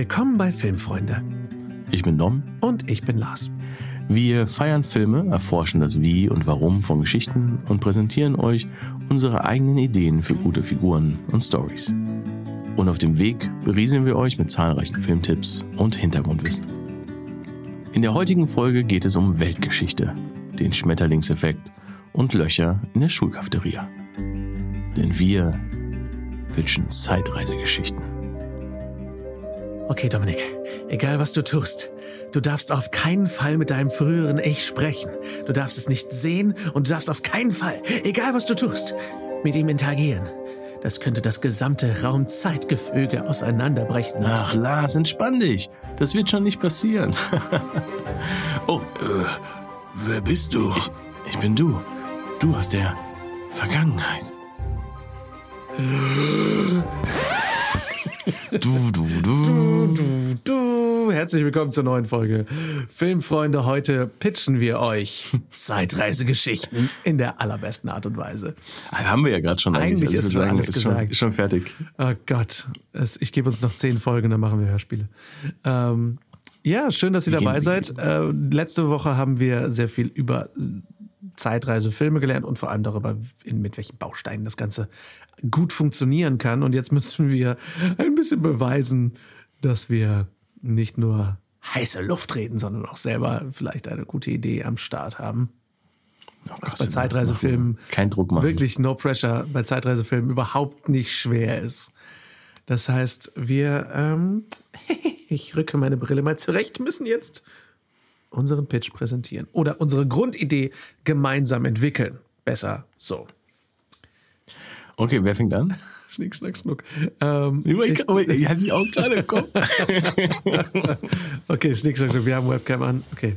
Willkommen bei Filmfreunde. Ich bin Dom. Und ich bin Lars. Wir feiern Filme, erforschen das Wie und Warum von Geschichten und präsentieren euch unsere eigenen Ideen für gute Figuren und Stories. Und auf dem Weg berieseln wir euch mit zahlreichen Filmtipps und Hintergrundwissen. In der heutigen Folge geht es um Weltgeschichte, den Schmetterlingseffekt und Löcher in der Schulcafeteria. Denn wir pitchen Zeitreisegeschichten. Okay, Dominik, egal was du tust, du darfst auf keinen Fall mit deinem früheren Ich sprechen. Du darfst es nicht sehen und du darfst auf keinen Fall, egal was du tust, mit ihm interagieren. Das könnte das gesamte Raumzeitgefüge auseinanderbrechen lassen. Ach, Lars, entspann dich. Das wird schon nicht passieren. oh, äh, wer bist du? Ich, ich bin du. Du aus der Vergangenheit. Du, du, du. Du, du, du. Herzlich willkommen zur neuen Folge. Filmfreunde, heute pitchen wir euch Zeitreisegeschichten in der allerbesten Art und Weise. Ah, haben wir ja gerade schon. Eigentlich, eigentlich ist schon alles ist gesagt. Schon, schon fertig. Oh Gott, ich gebe uns noch zehn Folgen, dann machen wir Hörspiele. Ähm, ja, schön, dass ihr dabei seid. Äh, letzte Woche haben wir sehr viel über Zeitreisefilme gelernt und vor allem darüber, in, mit welchen Bausteinen das Ganze gut funktionieren kann. Und jetzt müssen wir ein bisschen beweisen, dass wir nicht nur heiße Luft reden, sondern auch selber vielleicht eine gute Idee am Start haben. Oh was bei Zeitreisefilmen kein Druck machen. wirklich no pressure bei Zeitreisefilmen überhaupt nicht schwer ist. Das heißt, wir, ähm, ich rücke meine Brille mal zurecht, müssen jetzt unseren Pitch präsentieren oder unsere Grundidee gemeinsam entwickeln. Besser so. Okay, wer fängt an? Schnick, schnack, schnuck. Ähm, ich, oh, ich hatte ich auch gerade im Kopf. okay, schnick, schnack, schnuck. Wir haben Webcam an. Okay.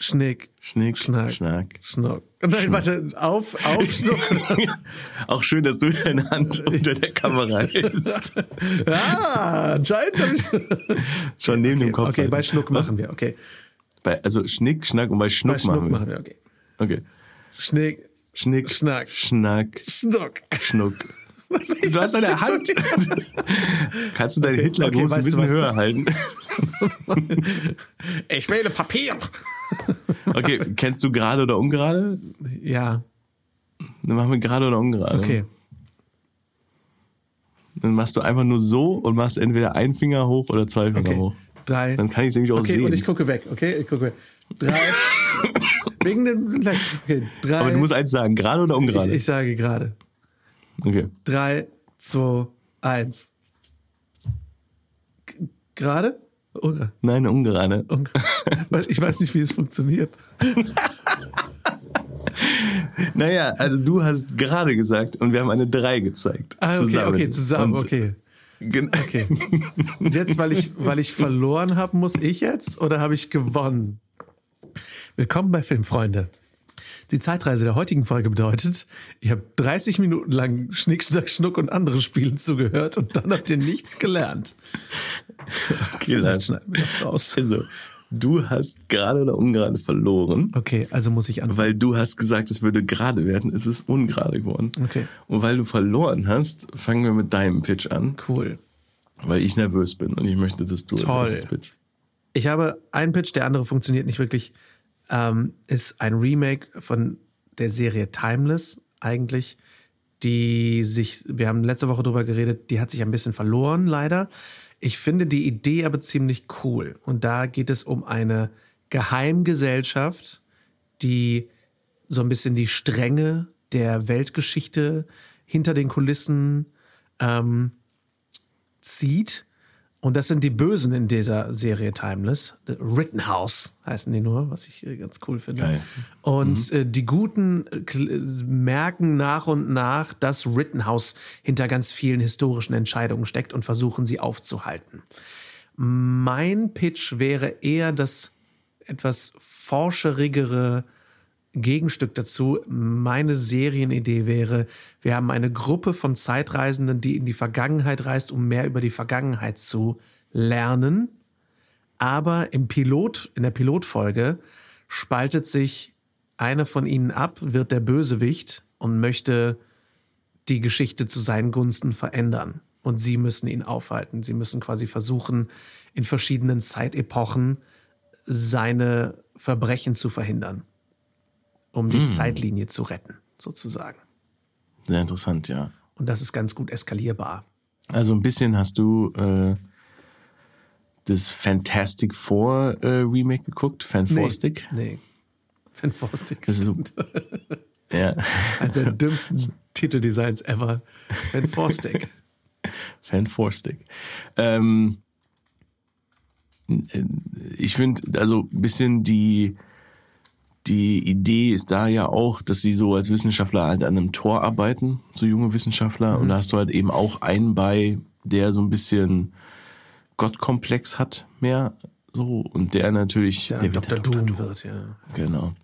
Schnick, Schnick, Schnack, Schnack, Schnuck. Nein, warte, auf, auf, Schnuck. Auch schön, dass du deine Hand unter der Kamera hältst. ah, anscheinend. Schon neben okay, dem Kopf. Okay, halten. bei Schnuck machen wir, okay. Bei, also Schnick, Schnack und bei Schnuck, bei Schnuck machen, wir. machen wir. Okay. Okay. Schnick, Schnick, Schnack, Schnack, Schnuck. Schnuck. Ich Du hast deine Hand. Kannst du deine Okay, Hitlergruß okay, ein bisschen höher halten? Ich wähle Papier. Okay, kennst du gerade oder ungerade? Ja, Dann machen wir gerade oder ungerade. okay. Dann machst du einfach nur so und machst entweder einen Finger hoch oder zwei Finger Okay. hoch. Drei. Dann kann ich es nämlich auch Okay, sehen. und ich gucke weg, okay? Ich gucke weg. Drei. Wegen dem. Okay, drei. Aber du musst eins sagen, gerade oder ich, ungerade? ich sage gerade. Okay. Drei, zwei, eins. G- Gerade? Ungerade. Nein, ungerade. Weiß- Ich weiß nicht, wie es funktioniert. Naja, also du hast gerade gesagt und wir haben eine 3 gezeigt. Ah, okay, zusammen. okay, zusammen, Und- okay. Okay. Und jetzt, weil ich, weil ich verloren habe, muss ich jetzt oder habe ich gewonnen? Willkommen bei Filmfreunde. Die Zeitreise der heutigen Folge bedeutet, ihr habt 30 Minuten lang Schnick, Schnack, Schnuck und anderen Spielen zugehört und dann habt ihr nichts gelernt. Okay, Lars. schneiden wir das raus. Also, du hast gerade oder ungerade verloren, Okay, also muss ich anfangen. weil du hast gesagt, es würde gerade werden, es ist ungerade geworden. Okay. Und weil du verloren hast, fangen wir mit deinem Pitch an, Cool. weil ich nervös bin und ich möchte, dass du Toll. als erstes pitch. Ich habe einen Pitch, der andere funktioniert nicht wirklich. Ähm, ist ein Remake von der Serie Timeless eigentlich, die sich, wir haben letzte Woche drüber geredet, die hat sich ein bisschen verloren, leider. Ich finde die Idee aber ziemlich cool. Und da geht es um eine Geheimgesellschaft, die so ein bisschen die Stränge der Weltgeschichte hinter den Kulissen ähm, zieht. Und das sind die Bösen in dieser Serie Timeless. The Rittenhouse heißen die nur, was ich äh, ganz cool finde. Geil. Und äh, die Guten äh, merken nach und nach, dass Rittenhouse hinter ganz vielen historischen Entscheidungen steckt und versuchen sie aufzuhalten. Mein Pitch wäre eher das etwas forscherigere Gegenstück dazu. Meine Serienidee wäre, wir haben eine Gruppe von Zeitreisenden, die in die Vergangenheit reist, um mehr über die Vergangenheit zu lernen. Aber im Pilot, in der Pilotfolge spaltet sich einer von ihnen ab, wird der Bösewicht und möchte die Geschichte zu seinen Gunsten verändern. und sie müssen ihn aufhalten. Sie müssen quasi versuchen, in verschiedenen Zeitepochen seine Verbrechen zu verhindern, um die Mm. Zeitlinie zu retten, sozusagen. Sehr interessant, ja. Und das ist ganz gut eskalierbar. Also ein bisschen hast du äh, das Fantastic Four äh, Remake geguckt, Fantastic. Nee. Fan Forstig. Das ist so- Ja, Eines der dümmsten Titeldesigns ever. Fan Forstig. Fantastic. Ähm, ich finde, also ein bisschen die, die Idee ist da ja auch, dass sie so als Wissenschaftler halt an einem Tor arbeiten, so junge Wissenschaftler. Und da hast du halt eben auch einen bei, der so ein bisschen Gottkomplex hat, mehr so. Und der natürlich. Der, der wird Dr. Doom wird, ja. Genau.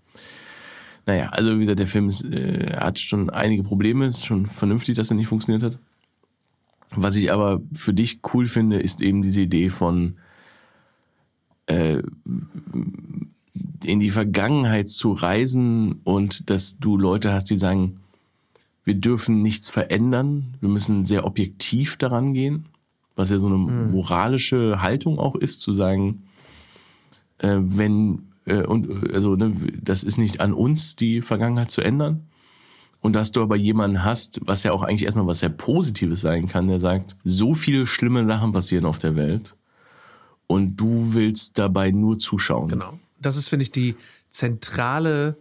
Naja, also wie gesagt, der Film ist, äh, hat schon einige Probleme, ist schon vernünftig, dass er nicht funktioniert hat. Was ich aber für dich cool finde, ist eben diese Idee von äh, in die Vergangenheit zu reisen und dass du Leute hast, die sagen, wir dürfen nichts verändern, wir müssen sehr objektiv daran gehen, was ja so eine moralische Haltung auch ist, zu sagen, äh, wenn äh, und also ne, das ist nicht an uns, die Vergangenheit zu ändern. Und dass du aber jemanden hast, was ja auch eigentlich erstmal was sehr Positives sein kann, der sagt, so viele schlimme Sachen passieren auf der Welt und du willst dabei nur zuschauen. Genau. Das ist, finde ich, die zentrale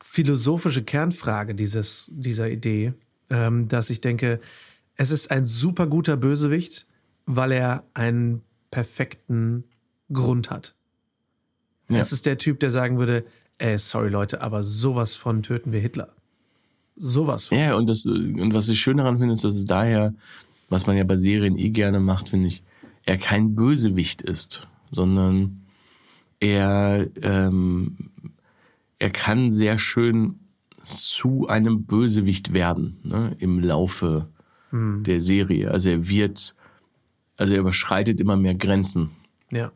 philosophische Kernfrage dieses, dieser Idee, ähm, dass ich denke, es ist ein super guter Bösewicht, weil er einen perfekten Grund hat. Ja. Es ist der Typ, der sagen würde, ey, sorry Leute, aber sowas von töten wir Hitler. Sowas von. Ja, und, das, und was ich schön daran finde, ist, dass es daher, was man ja bei Serien eh gerne macht, finde ich, er kein Bösewicht ist, sondern er, ähm, er kann sehr schön zu einem Bösewicht werden ne, im Laufe der Serie. Also er wird, also er überschreitet immer mehr Grenzen. Ja.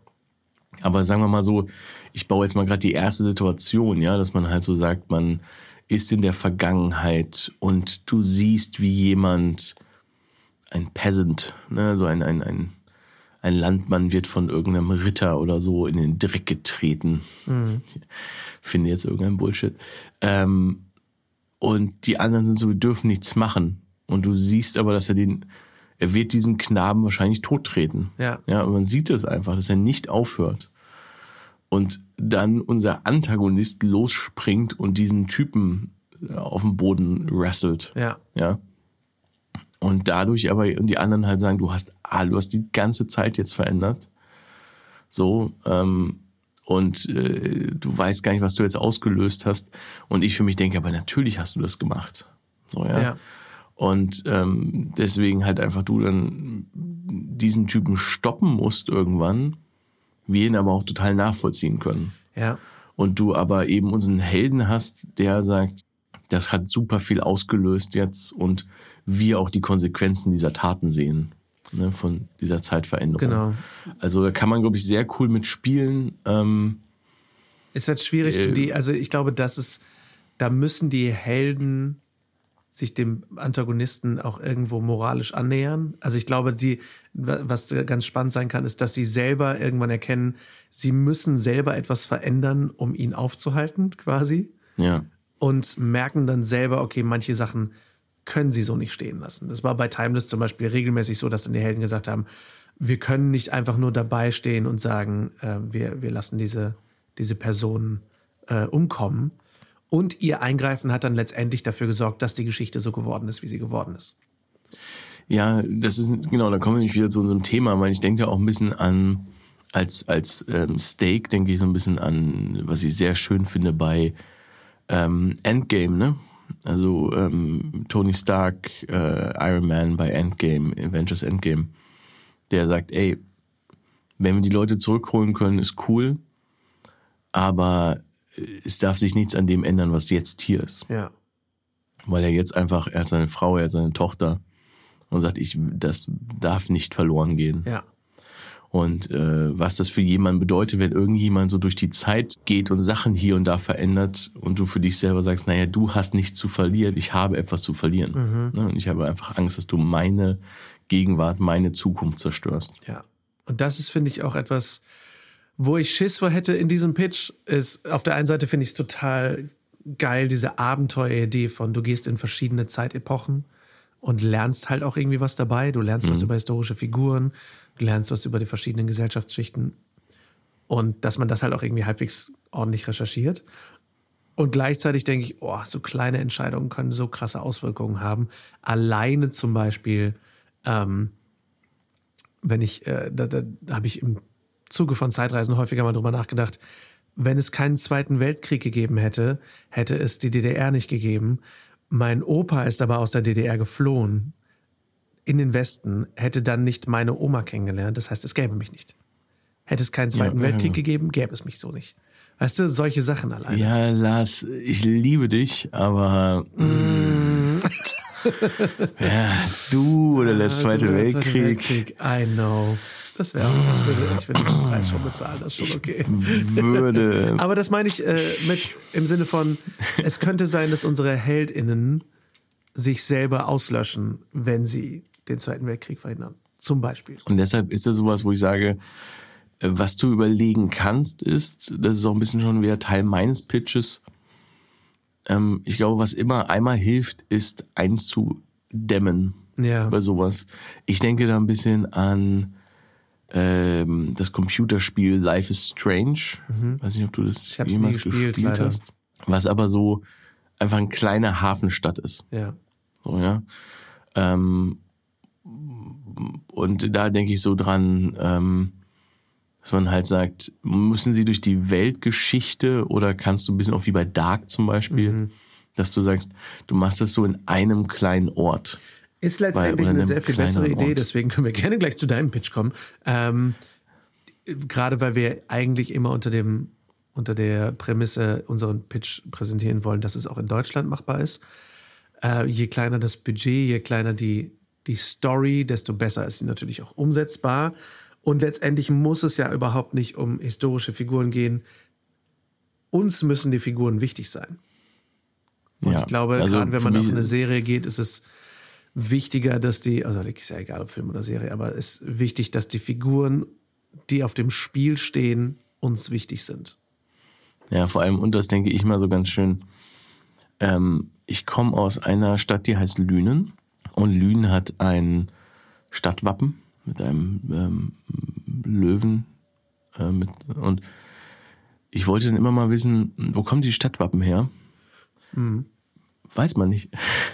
Aber sagen wir mal so, ich baue jetzt mal gerade die erste Situation, ja, dass man halt so sagt, man ist in der Vergangenheit und du siehst, wie jemand, ein Peasant, ne, so ein, ein, ein, ein Landmann wird von irgendeinem Ritter oder so in den Dreck getreten. Ich finde jetzt irgendein Bullshit. Ähm, und die anderen sind so, wir dürfen nichts machen. Und du siehst aber, dass er den, er wird diesen Knaben wahrscheinlich tottreten. Ja. Ja, und man sieht es einfach, dass er nicht aufhört. Und dann unser Antagonist losspringt und diesen Typen äh, auf dem Boden wrestelt. Ja. Ja. Und dadurch aber, und die anderen halt sagen, du hast, ah, du hast die ganze Zeit jetzt verändert. So, ähm, und äh, du weißt gar nicht, was du jetzt ausgelöst hast. Und ich für mich denke, aber natürlich hast du das gemacht. So, ja. Ja. Und ähm, deswegen halt einfach du dann diesen Typen stoppen musst irgendwann, wir ihn aber auch total nachvollziehen können. Ja. Und du aber eben unseren Helden hast, der sagt, das hat super viel ausgelöst jetzt und wir auch die Konsequenzen dieser Taten sehen, ne, von dieser Zeitveränderung. Genau. Also da kann man, glaube ich, sehr cool mitspielen. Ähm, Ist halt schwierig, Äh, die, also ich glaube, das ist, da müssen die Helden sich dem Antagonisten auch irgendwo moralisch annähern. Also ich glaube, sie, wa- was ganz spannend sein kann, ist, dass sie selber irgendwann erkennen, sie müssen selber etwas verändern, um ihn aufzuhalten, quasi. ja. Und merken dann selber, okay, manche Sachen können sie so nicht stehen lassen. Das war bei Timeless zum Beispiel regelmäßig so, dass dann die Helden gesagt haben, wir können nicht einfach nur dabei stehen und sagen, äh, wir, wir lassen diese, diese Person äh, umkommen. Und ihr Eingreifen hat dann letztendlich dafür gesorgt, dass die Geschichte so geworden ist, wie sie geworden ist. Ja, das ist, genau, da kommen wir wieder zu unserem Thema, weil ich denke da auch ein bisschen an, als, als ähm, Steak denke ich so ein bisschen an, was ich sehr schön finde bei ähm, Endgame, ne? Also ähm, Tony Stark, äh, Iron Man bei Endgame, Avengers Endgame, der sagt, ey, wenn wir die Leute zurückholen können, ist cool, aber es darf sich nichts an dem ändern, was jetzt hier ist Ja. weil er jetzt einfach, er hat seine Frau, er hat seine Tochter und sagt, ich, das darf nicht verloren gehen. Ja. Und äh, was das für jemanden bedeutet, wenn irgendjemand so durch die Zeit geht und Sachen hier und da verändert und du für dich selber sagst, naja, du hast nichts zu verlieren, ich habe etwas zu verlieren. Mhm. Ne? Und ich habe einfach Angst, dass du meine Gegenwart, meine Zukunft zerstörst. Ja. Und das ist, finde ich, auch etwas, wo ich Schiss vor hätte in diesem Pitch, ist, auf der einen Seite finde ich es total geil, diese Abenteueridee von, du gehst in verschiedene Zeitepochen und lernst halt auch irgendwie was dabei. Du lernst was über historische Figuren, lernst was über die verschiedenen Gesellschaftsschichten und dass man das halt auch irgendwie halbwegs ordentlich recherchiert. Und gleichzeitig denke ich, oh, so kleine Entscheidungen können so krasse Auswirkungen haben. Alleine zum Beispiel, ähm, wenn ich, äh, da, da habe ich im Zuge von Zeitreisen häufiger mal drüber nachgedacht, wenn es keinen Zweiten Weltkrieg gegeben hätte, hätte es die DDR nicht gegeben. Mein Opa ist aber aus der DDR geflohen in den Westen, hätte dann nicht meine Oma kennengelernt. Das heißt, es gäbe mich nicht. Hätte es keinen Zweiten Ja, ja, Weltkrieg ja. gegeben, gäbe es mich so nicht. Weißt du, solche Sachen alleine. Ja, Lars, ich liebe dich, aber Mm. ja, du oder der Ah, Zweite der Weltkrieg. Weltkrieg. I know. Das wäre auch, ich würde, ich würde diesen Preis schon bezahlen, das ist schon okay. würde. Aber das meine ich äh, mit im Sinne von, es könnte sein, dass unsere HeldInnen sich selber auslöschen, wenn sie den Zweiten Weltkrieg verhindern. Zum Beispiel. Und deshalb ist das sowas, wo ich sage, äh, was du überlegen kannst, ist, das ist auch ein bisschen schon wieder Teil meines Pitches. Ähm, ich glaube, was immer einmal hilft, ist einzudämmen Ja. bei sowas. Ich denke da ein bisschen an ähm, das Computerspiel Life is Strange. Weiß nicht, ob du das Mhm. Nie gespielt, leider. hast. Was aber so einfach eine kleine Hafenstadt ist. Ja. So, ja. Ähm, und da denke ich so dran, ähm, dass man halt sagt, müssen sie durch die Weltgeschichte oder kannst du ein bisschen auch wie bei Dark zum Beispiel, Mhm. dass du sagst, du machst das so in einem kleinen Ort. Ist letztendlich Bei- eine sehr viel bessere Idee, Ort. deswegen können wir gerne gleich zu deinem Pitch kommen. Ähm, gerade weil wir eigentlich immer unter dem unter der Prämisse unseren Pitch präsentieren wollen, dass es auch in Deutschland machbar ist. Äh, je kleiner das Budget, je kleiner die, die Story, desto besser ist sie natürlich auch umsetzbar. Und letztendlich muss es ja überhaupt nicht um historische Figuren gehen. Uns müssen die Figuren wichtig sein. Und Ja, ich glaube, also gerade wenn man auf eine Serie geht, ist es wichtiger, dass die, also ist ja egal, ob Film oder Serie, aber es ist wichtig, dass die Figuren, die auf dem Spiel stehen, uns wichtig sind. Ja, vor allem, und das denke ich mal so ganz schön. Ähm, ich komme aus einer Stadt, die heißt Lünen. Und Lünen hat ein Stadtwappen mit einem ähm, Löwen. Äh, mit, und ich wollte dann immer mal wissen, wo kommen die Stadtwappen her? Weiß man nicht.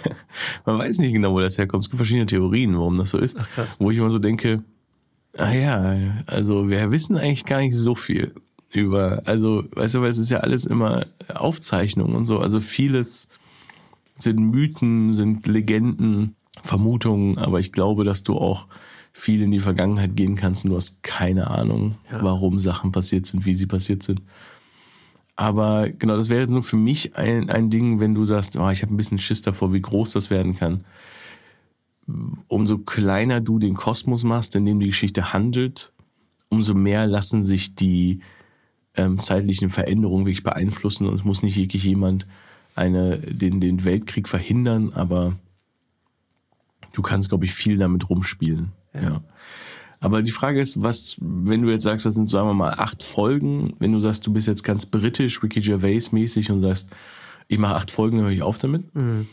man weiß nicht genau, wo das herkommt. Es gibt verschiedene Theorien, warum das so ist. Ach, krass. Wo ich immer so denke, ah ja, also wir wissen eigentlich gar nicht so viel über, also weißt du, weil es ist ja alles immer Aufzeichnung und so. Also vieles sind Mythen, sind Legenden, Vermutungen, aber ich glaube, dass du auch viel in die Vergangenheit gehen kannst und du hast keine Ahnung, Ja. warum Sachen passiert sind, wie sie passiert sind. Aber genau, das wäre jetzt nur für mich ein, ein Ding, wenn du sagst, oh, ich habe ein bisschen Schiss davor, wie groß das werden kann. Umso kleiner du den Kosmos machst, in dem die Geschichte handelt, umso mehr lassen sich die ähm, zeitlichen Veränderungen wirklich beeinflussen und es muss nicht wirklich jemand eine, den, den Weltkrieg verhindern, aber du kannst, glaube ich, viel damit rumspielen. Ja. Aber die Frage ist, was, wenn du jetzt sagst, das sind, sagen wir mal, acht Folgen, wenn du sagst, du bist jetzt ganz britisch, Ricky Gervais-mäßig und sagst, ich mache acht Folgen, dann höre ich auf damit.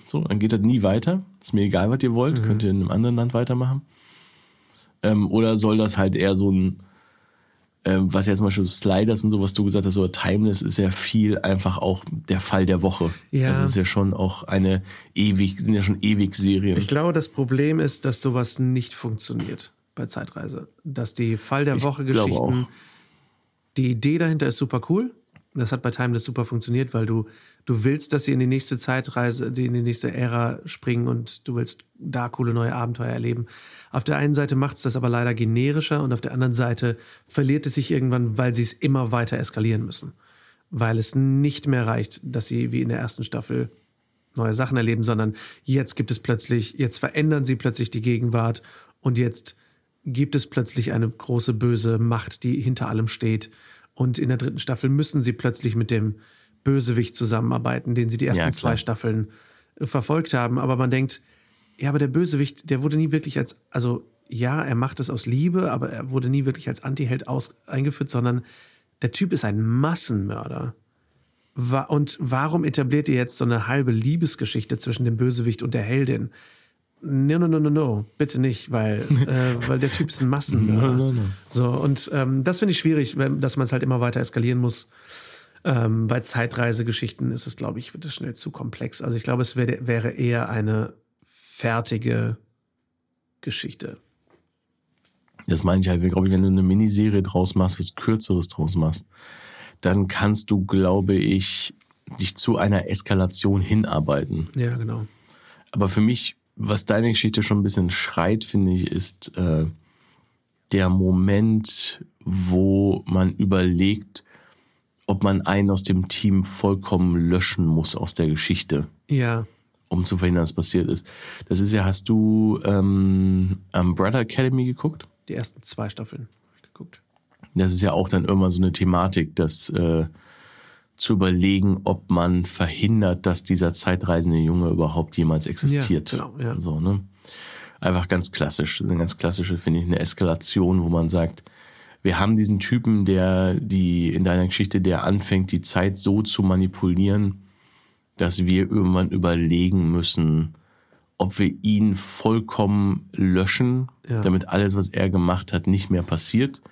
So, dann geht das nie weiter. Ist mir egal, was ihr wollt. Könnt ihr in einem anderen Land weitermachen. Ähm, oder soll das halt eher so ein, ähm, was jetzt zum Beispiel Sliders und so, was du gesagt hast, oder Timeless ist ja viel einfach auch der Fall der Woche. Ja. Das ist ja schon auch eine ewig, sind ja schon ewig Serien. Ich glaube, das Problem ist, dass sowas nicht funktioniert bei Zeitreise. Dass die Fall der Woche Geschichten, die Idee dahinter ist super cool. Das hat bei Timeless super funktioniert, weil du, du willst, dass sie in die nächste Zeitreise, die in die nächste Ära springen und du willst da coole neue Abenteuer erleben. Auf der einen Seite macht es das aber leider generischer und auf der anderen Seite verliert es sich irgendwann, weil sie es immer weiter eskalieren müssen. Weil es nicht mehr reicht, dass sie wie in der ersten Staffel neue Sachen erleben, sondern jetzt gibt es plötzlich, jetzt verändern sie plötzlich die Gegenwart und jetzt gibt es plötzlich eine große böse Macht, die hinter allem steht. Und in der dritten Staffel müssen sie plötzlich mit dem Bösewicht zusammenarbeiten, den sie die ersten Ja, zwei. Staffeln äh, verfolgt haben. Aber man denkt, ja, aber der Bösewicht, der wurde nie wirklich als, also ja, er macht es aus Liebe, aber er wurde nie wirklich als Anti-Held aus, eingeführt, sondern der Typ ist ein Massenmörder. Und warum etabliert ihr jetzt so eine halbe Liebesgeschichte zwischen dem Bösewicht und der Heldin? No, no, no, no, no, bitte nicht, weil, äh, weil der Typ ist ein Massenmörder. No, no, no. So, und ähm, das finde ich schwierig, dass man es halt immer weiter eskalieren muss. Ähm, bei Zeitreisegeschichten ist es, glaube ich, wird es schnell zu komplex. Also ich glaube, es wär, wäre eher eine fertige Geschichte. Das meine ich halt, glaube ich, wenn du eine Miniserie draus machst, was Kürzeres draus machst, dann kannst du, glaube ich, dich zu einer Eskalation hinarbeiten. Ja, genau. Aber für mich, was deine Geschichte schon ein bisschen schreit, finde ich, ist äh, der Moment, wo man überlegt, ob man einen aus dem Team vollkommen löschen muss aus der Geschichte, Ja, um zu verhindern, dass passiert ist. Das ist ja, hast du ähm, Umbrella Academy geguckt? die ersten zwei Staffeln habe ich geguckt. Das ist ja auch dann immer so eine Thematik, das äh, zu überlegen, ob man verhindert, dass dieser zeitreisende Junge überhaupt jemals existiert. Ja, genau, ja. So, ne? Einfach ganz klassisch. Eine ganz klassische, finde ich, eine Eskalation, wo man sagt, wir haben diesen Typen, der die in deiner Geschichte, der anfängt, die Zeit so zu manipulieren, dass wir irgendwann überlegen müssen, ob wir ihn vollkommen löschen, Ja. damit alles, was er gemacht hat, nicht mehr passiert.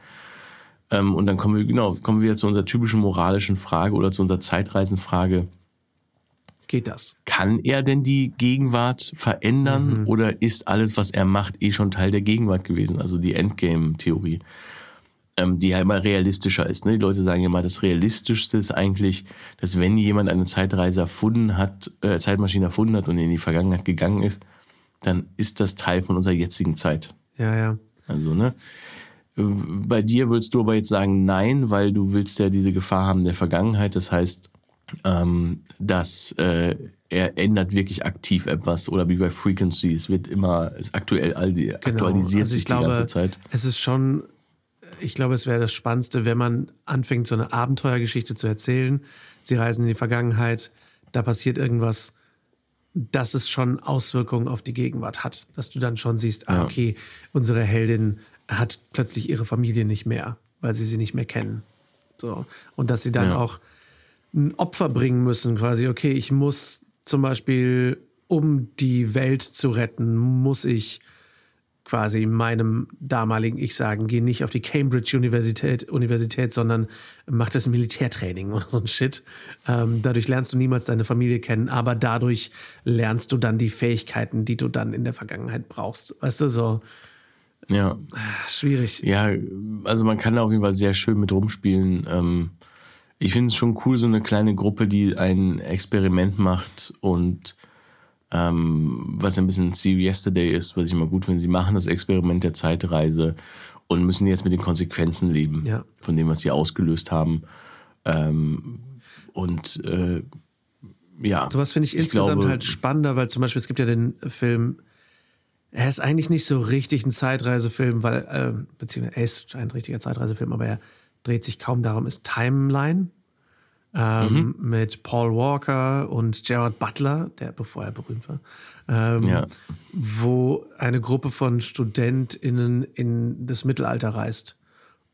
Ähm, und dann kommen wir, genau, kommen wir zu unserer typischen moralischen Frage oder zu unserer Zeitreisenfrage. Geht das? Kann er denn die Gegenwart verändern oder ist alles, was er macht, eh schon Teil der Gegenwart gewesen? Also die Endgame-Theorie, ähm, die ja immer realistischer ist. Ne? Die Leute sagen ja immer, das Realistischste ist eigentlich, dass wenn jemand eine Zeitreise erfunden hat, äh, Zeitmaschine erfunden hat und in die Vergangenheit gegangen ist, dann ist das Teil von unserer jetzigen Zeit. Ja, ja. Also, ne? Bei dir würdest du aber jetzt sagen, nein, weil du willst ja diese Gefahr haben der Vergangenheit. Das heißt, ähm, dass äh, er ändert wirklich aktiv etwas oder wie bei Frequency, es wird immer es aktuell all die, aktualisiert Also sich glaube, die ganze Zeit. Es ist schon, ich glaube, es wäre das Spannendste, wenn man anfängt, so eine Abenteuergeschichte zu erzählen. Sie reisen in die Vergangenheit, da passiert irgendwas, dass es schon Auswirkungen auf die Gegenwart hat. Dass du dann schon siehst, ah, okay, unsere Heldin hat plötzlich ihre Familie nicht mehr, weil sie sie nicht mehr kennen. So. Und dass sie dann Ja. auch ein Opfer bringen müssen, quasi, okay, ich muss zum Beispiel, um die Welt zu retten, muss ich quasi meinem damaligen Ich sagen, geh nicht auf die Cambridge Universität, Universität sondern mach das Militärtraining oder so ein Shit. Ähm, dadurch lernst du niemals deine Familie kennen, aber dadurch lernst du dann die Fähigkeiten, die du dann in der Vergangenheit brauchst. Weißt du, so Ja. ah, schwierig. Ja, also man kann da auf jeden Fall sehr schön mit rumspielen. Ähm, ich finde es schon cool, so eine kleine Gruppe, die ein Experiment macht und ähm, was ein bisschen See Yesterday ist, was ich immer gut finde. Sie machen das Experiment der Zeitreise und müssen jetzt mit den Konsequenzen leben Ja. von dem, was sie ausgelöst haben. Ähm, und äh, ja. Sowas finde ich, insgesamt glaube- halt spannender, weil zum Beispiel es gibt ja den Film, er ist eigentlich nicht so richtig ein Zeitreisefilm, weil, äh, beziehungsweise er ist ein richtiger Zeitreisefilm, aber er dreht sich kaum darum, ist Timeline ähm, mit Paul Walker und Gerard Butler, der bevor er berühmt war, ähm, Ja. wo eine Gruppe von StudentInnen in das Mittelalter reist.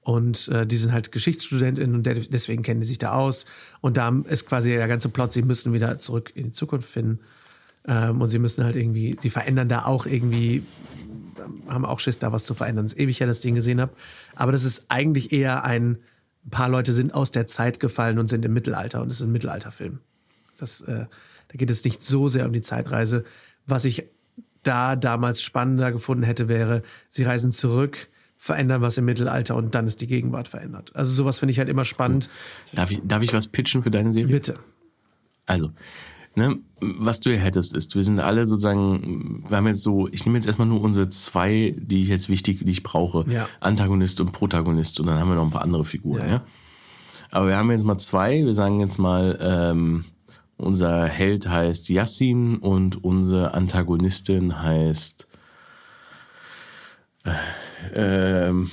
Und äh, die sind halt GeschichtsstudentInnen und de- deswegen kennen die sich da aus. Und da ist quasi der ganze Plot, sie müssen wieder zurück in die Zukunft finden. Ähm, und sie müssen halt irgendwie, sie verändern da auch irgendwie, haben auch Schiss, da was zu verändern. Es ist ewig her, dass ich den gesehen habe. Aber das ist eigentlich eher ein, ein paar Leute sind aus der Zeit gefallen und sind im Mittelalter. Und es ist ein Mittelalterfilm. Das, äh, da geht es nicht so sehr um die Zeitreise. Was ich da damals spannender gefunden hätte, wäre, sie reisen zurück, verändern was im Mittelalter und dann ist die Gegenwart verändert. Also sowas finde ich halt immer spannend. Darf ich, darf ich was pitchen für deine Serie? Bitte. Also, ne, was du hier hättest, ist, wir sind alle sozusagen, wir haben jetzt so, ich nehme jetzt erstmal nur unsere zwei, die ich jetzt wichtig, die ich brauche. Ja. Antagonist und Protagonist und dann haben wir noch ein paar andere Figuren, Ja, ja. Aber wir haben jetzt mal zwei, wir sagen jetzt mal, ähm, unser Held heißt Yassin und unsere Antagonistin heißt, äh, ähm,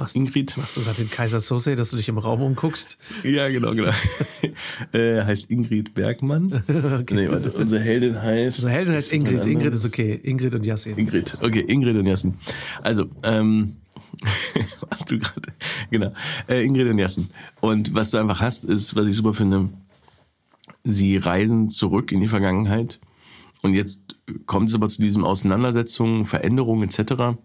Machst, Ingrid. Machst du gerade den Kaiser Sose, dass du dich im Raum umguckst? Ja, genau, genau. äh, heißt Ingrid Bergmann. okay. Nee, warte, unsere Heldin heißt. Unsere Heldin heißt Ingrid. Ingrid ist okay. Ingrid und Yassin. Ingrid. Okay, Ingrid und Yassin. Also, ähm, was du gerade. Genau. Äh, Ingrid und Yassin. Und was du einfach hast, ist, was ich super finde, sie reisen zurück in die Vergangenheit. Und jetzt kommt es aber zu diesen Auseinandersetzungen, Veränderungen etc.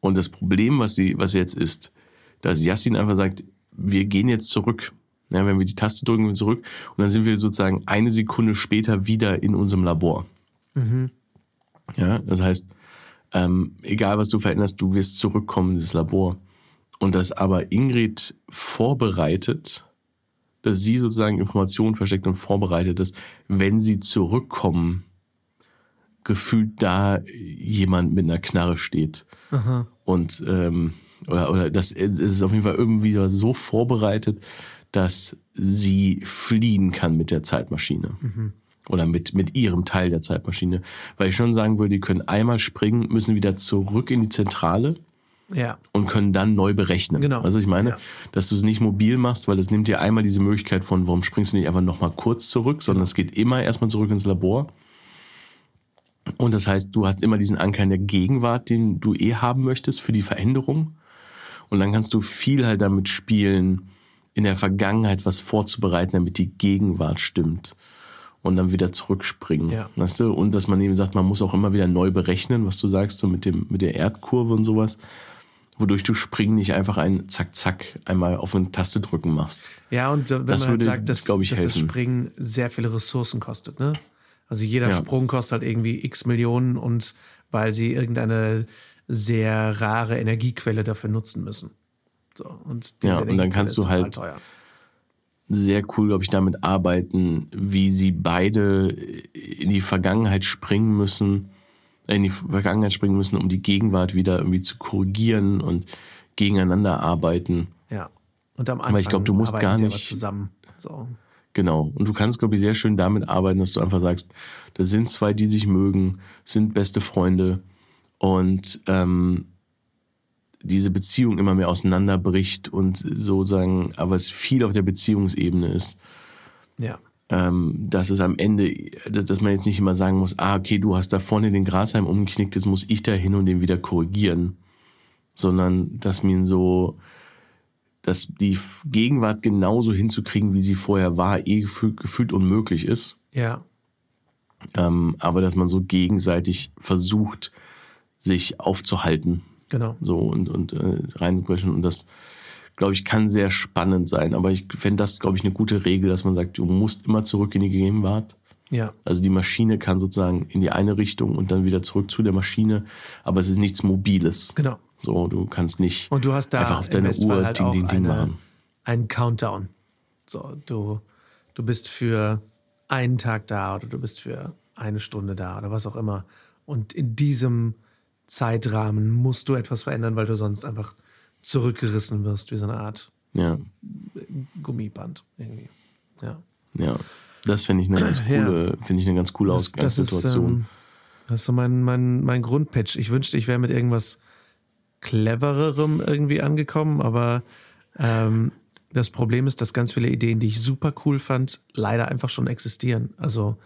Und das Problem, was sie, was jetzt ist, dass Yassin einfach sagt, wir gehen jetzt zurück. Ja, wenn wir die Taste drücken, wir zurück. Und dann sind wir sozusagen eine Sekunde später wieder in unserem Labor. Mhm. Ja, das heißt, ähm, egal was du veränderst, du wirst zurückkommen in dieses Labor. Und das aber Ingrid vorbereitet, dass sie sozusagen Informationen versteckt und vorbereitet, dass wenn sie zurückkommen, gefühlt da jemand mit einer Knarre steht. Aha. Und ähm, oder, oder das, das ist auf jeden Fall irgendwie so vorbereitet, dass sie fliehen kann mit der Zeitmaschine. Mhm. Oder mit, mit ihrem Teil der Zeitmaschine. Weil ich schon sagen würde, die können einmal springen, müssen wieder zurück in die Zentrale Ja. und können dann neu berechnen. Genau. Also ich meine, Ja. dass du es nicht mobil machst, weil das nimmt dir einmal diese Möglichkeit von, warum springst du nicht einfach nochmal kurz zurück, sondern es geht immer erstmal zurück ins Labor. Und das heißt, du hast immer diesen Anker in der Gegenwart, den du eh haben möchtest für die Veränderung. Und dann kannst du viel halt damit spielen, in der Vergangenheit was vorzubereiten, damit die Gegenwart stimmt. Und dann wieder zurückspringen. Ja. Weißt du? Und dass man eben sagt, man muss auch immer wieder neu berechnen, was du sagst, so mit dem, mit der Erdkurve und sowas. Wodurch du Springen nicht einfach ein Zack, Zack einmal auf eine Taste drücken machst. Ja, und wenn Das man halt würde, sagt, dass, ich, dass das. Springen sehr viele Ressourcen kostet, ne? Also jeder Ja. Sprung kostet halt irgendwie x Millionen und weil sie irgendeine sehr rare Energiequelle dafür nutzen müssen. So, und Ja, und dann kannst du halt- Teuer. sehr cool, glaube ich, damit arbeiten, wie sie beide in die Vergangenheit springen müssen, äh, in die Vergangenheit springen müssen, um die Gegenwart wieder irgendwie zu korrigieren und gegeneinander arbeiten. Ja. Und am Anfang ich glaub, du musst arbeiten gar nicht- zusammen. So. Genau. Und du kannst, glaube ich, sehr schön damit arbeiten, dass du einfach sagst, da sind zwei, die sich mögen, sind beste Freunde und ähm, diese Beziehung immer mehr auseinanderbricht und sozusagen, aber es viel auf der Beziehungsebene ist. Ja. ähm, dass es am Ende, dass, dass man jetzt nicht immer sagen muss, ah, okay, du hast da vorne den Grashalm umgeknickt, jetzt muss ich da hin und den wieder korrigieren. Sondern, dass mir so, dass die Gegenwart genauso hinzukriegen, wie sie vorher war, eh gefühlt, unmöglich ist. Ja. Ähm, aber dass man so gegenseitig versucht, sich aufzuhalten Genau. so und, und äh, reinbrechen und das glaube ich kann sehr spannend sein aber ich fände das glaube ich eine gute Regel dass man sagt du musst immer zurück in die Gegenwart Ja. also die Maschine kann sozusagen in die eine Richtung und dann wieder zurück zu der Maschine aber es ist nichts Mobiles Genau. So du kannst nicht Und du hast da einfach auf deine Uhr halt ding ding ding eine, machen einen Countdown. So, du, du bist für einen Tag da oder du bist für eine Stunde da oder was auch immer. Und in diesem Zeitrahmen musst du etwas verändern, weil du sonst einfach zurückgerissen wirst, wie so eine Art ja Gummiband irgendwie. Ja. ja das finde ich eine ganz Ja. coole finde ich eine ganz coole Das, das, ist, Ausgangssituation ähm, das ist so mein, mein, mein Grundpitch. Ich wünschte, ich wäre mit irgendwas clevererem irgendwie angekommen, aber ähm, das Problem ist, dass ganz viele Ideen, die ich super cool fand, leider einfach schon existieren. Also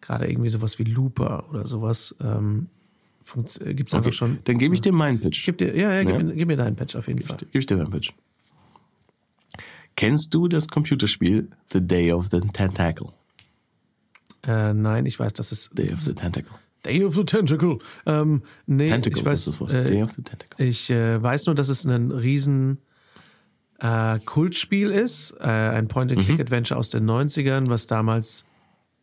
gerade irgendwie sowas wie Looper oder sowas ähm, gibt es okay. einfach schon. dann gebe ich dir meinen Pitch Gib dir, ja, ja, gib, Ja. Mir, gib mir deinen Patch auf jeden Fall. Gib ich dir meinen Pitch kennst du das Computerspiel The Day of the Tentacle Äh, nein, ich weiß, das ist Day of the Tentacle Day of the Tentacle. Ähm, nee, Tentacle, ich weiß, äh, Day of the Tentacle. Ich äh, weiß nur, dass es ein riesen äh, Kultspiel ist, äh, ein Point-and-Click-Adventure aus den 90ern, was damals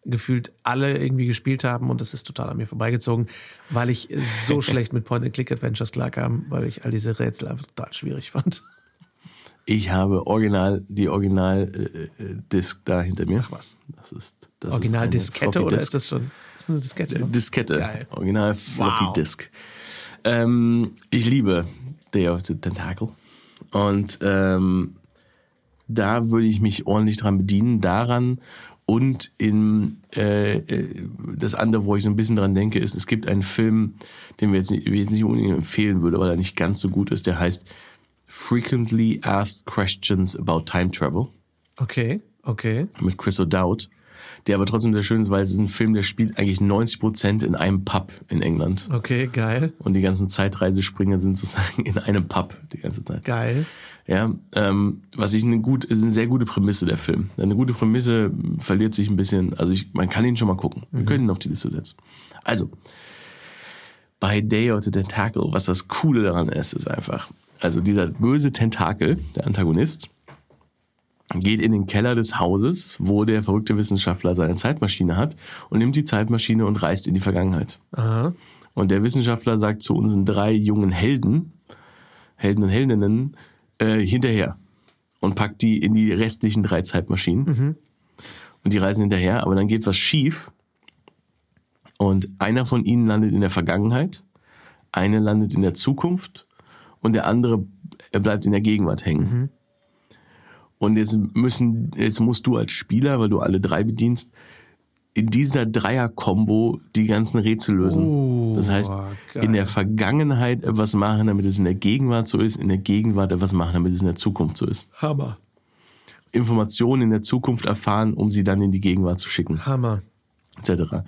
gefühlt alle irgendwie gespielt haben und das ist total an mir vorbeigezogen, weil ich so schlecht mit Point-and-Click-Adventures klarkam, weil ich all diese Rätsel einfach total schwierig fand. Ich habe original die Original äh, äh, da hinter mir. Ach was. Das ist das Original ist eine Diskette Floppy oder ist das schon? Das ist eine Diskette. ne? Diskette? Geil. Original Floppy Wow. Disk. Ähm, ich liebe Day of the Tentacle und ähm, da würde ich mich ordentlich dran bedienen, daran Und in äh, äh, das andere, wo ich so ein bisschen dran denke, ist, es gibt einen Film, den wir jetzt nicht, ich jetzt nicht unbedingt empfehlen würde, weil er nicht ganz so gut ist. Der heißt Frequently Asked Questions About Time Travel. Okay, okay. Mit Chris O'Dowd. Der aber trotzdem sehr schön ist, weil es ist ein Film, der spielt eigentlich 90 Prozent in einem Pub in England. Okay, geil. Und die ganzen Zeitreisespringer sind sozusagen in einem Pub die ganze Zeit. Geil. Ja, ähm, was ich eine gut, ist eine sehr gute Prämisse der Film. Eine gute Prämisse verliert sich ein bisschen, also ich, man kann ihn schon mal gucken. Wir können ihn auf die Liste setzen. Also, bei Day of the Tentacle, was das Coole daran ist, ist einfach, also dieser böse Tentakel, der Antagonist, geht in den Keller des Hauses, wo der verrückte Wissenschaftler seine Zeitmaschine hat und nimmt die Zeitmaschine und reist in die Vergangenheit. Aha. Und der Wissenschaftler sagt zu unseren drei jungen Helden, Helden und Heldinnen, äh, hinterher und packt die in die restlichen drei Zeitmaschinen. Und die reisen hinterher, aber dann geht was schief. Und einer von ihnen landet in der Vergangenheit, eine landet in der Zukunft und der andere er bleibt in der Gegenwart hängen. Und jetzt müssen, jetzt musst du als Spieler, weil du alle drei bedienst, in dieser Dreier-Kombo die ganzen Rätsel lösen. Oh, das heißt, geil. in der Vergangenheit etwas machen, damit es in der Gegenwart so ist, in der Gegenwart etwas machen, damit es in der Zukunft so ist. Hammer. Informationen in der Zukunft erfahren, um sie dann in die Gegenwart zu schicken, Hammer. etc.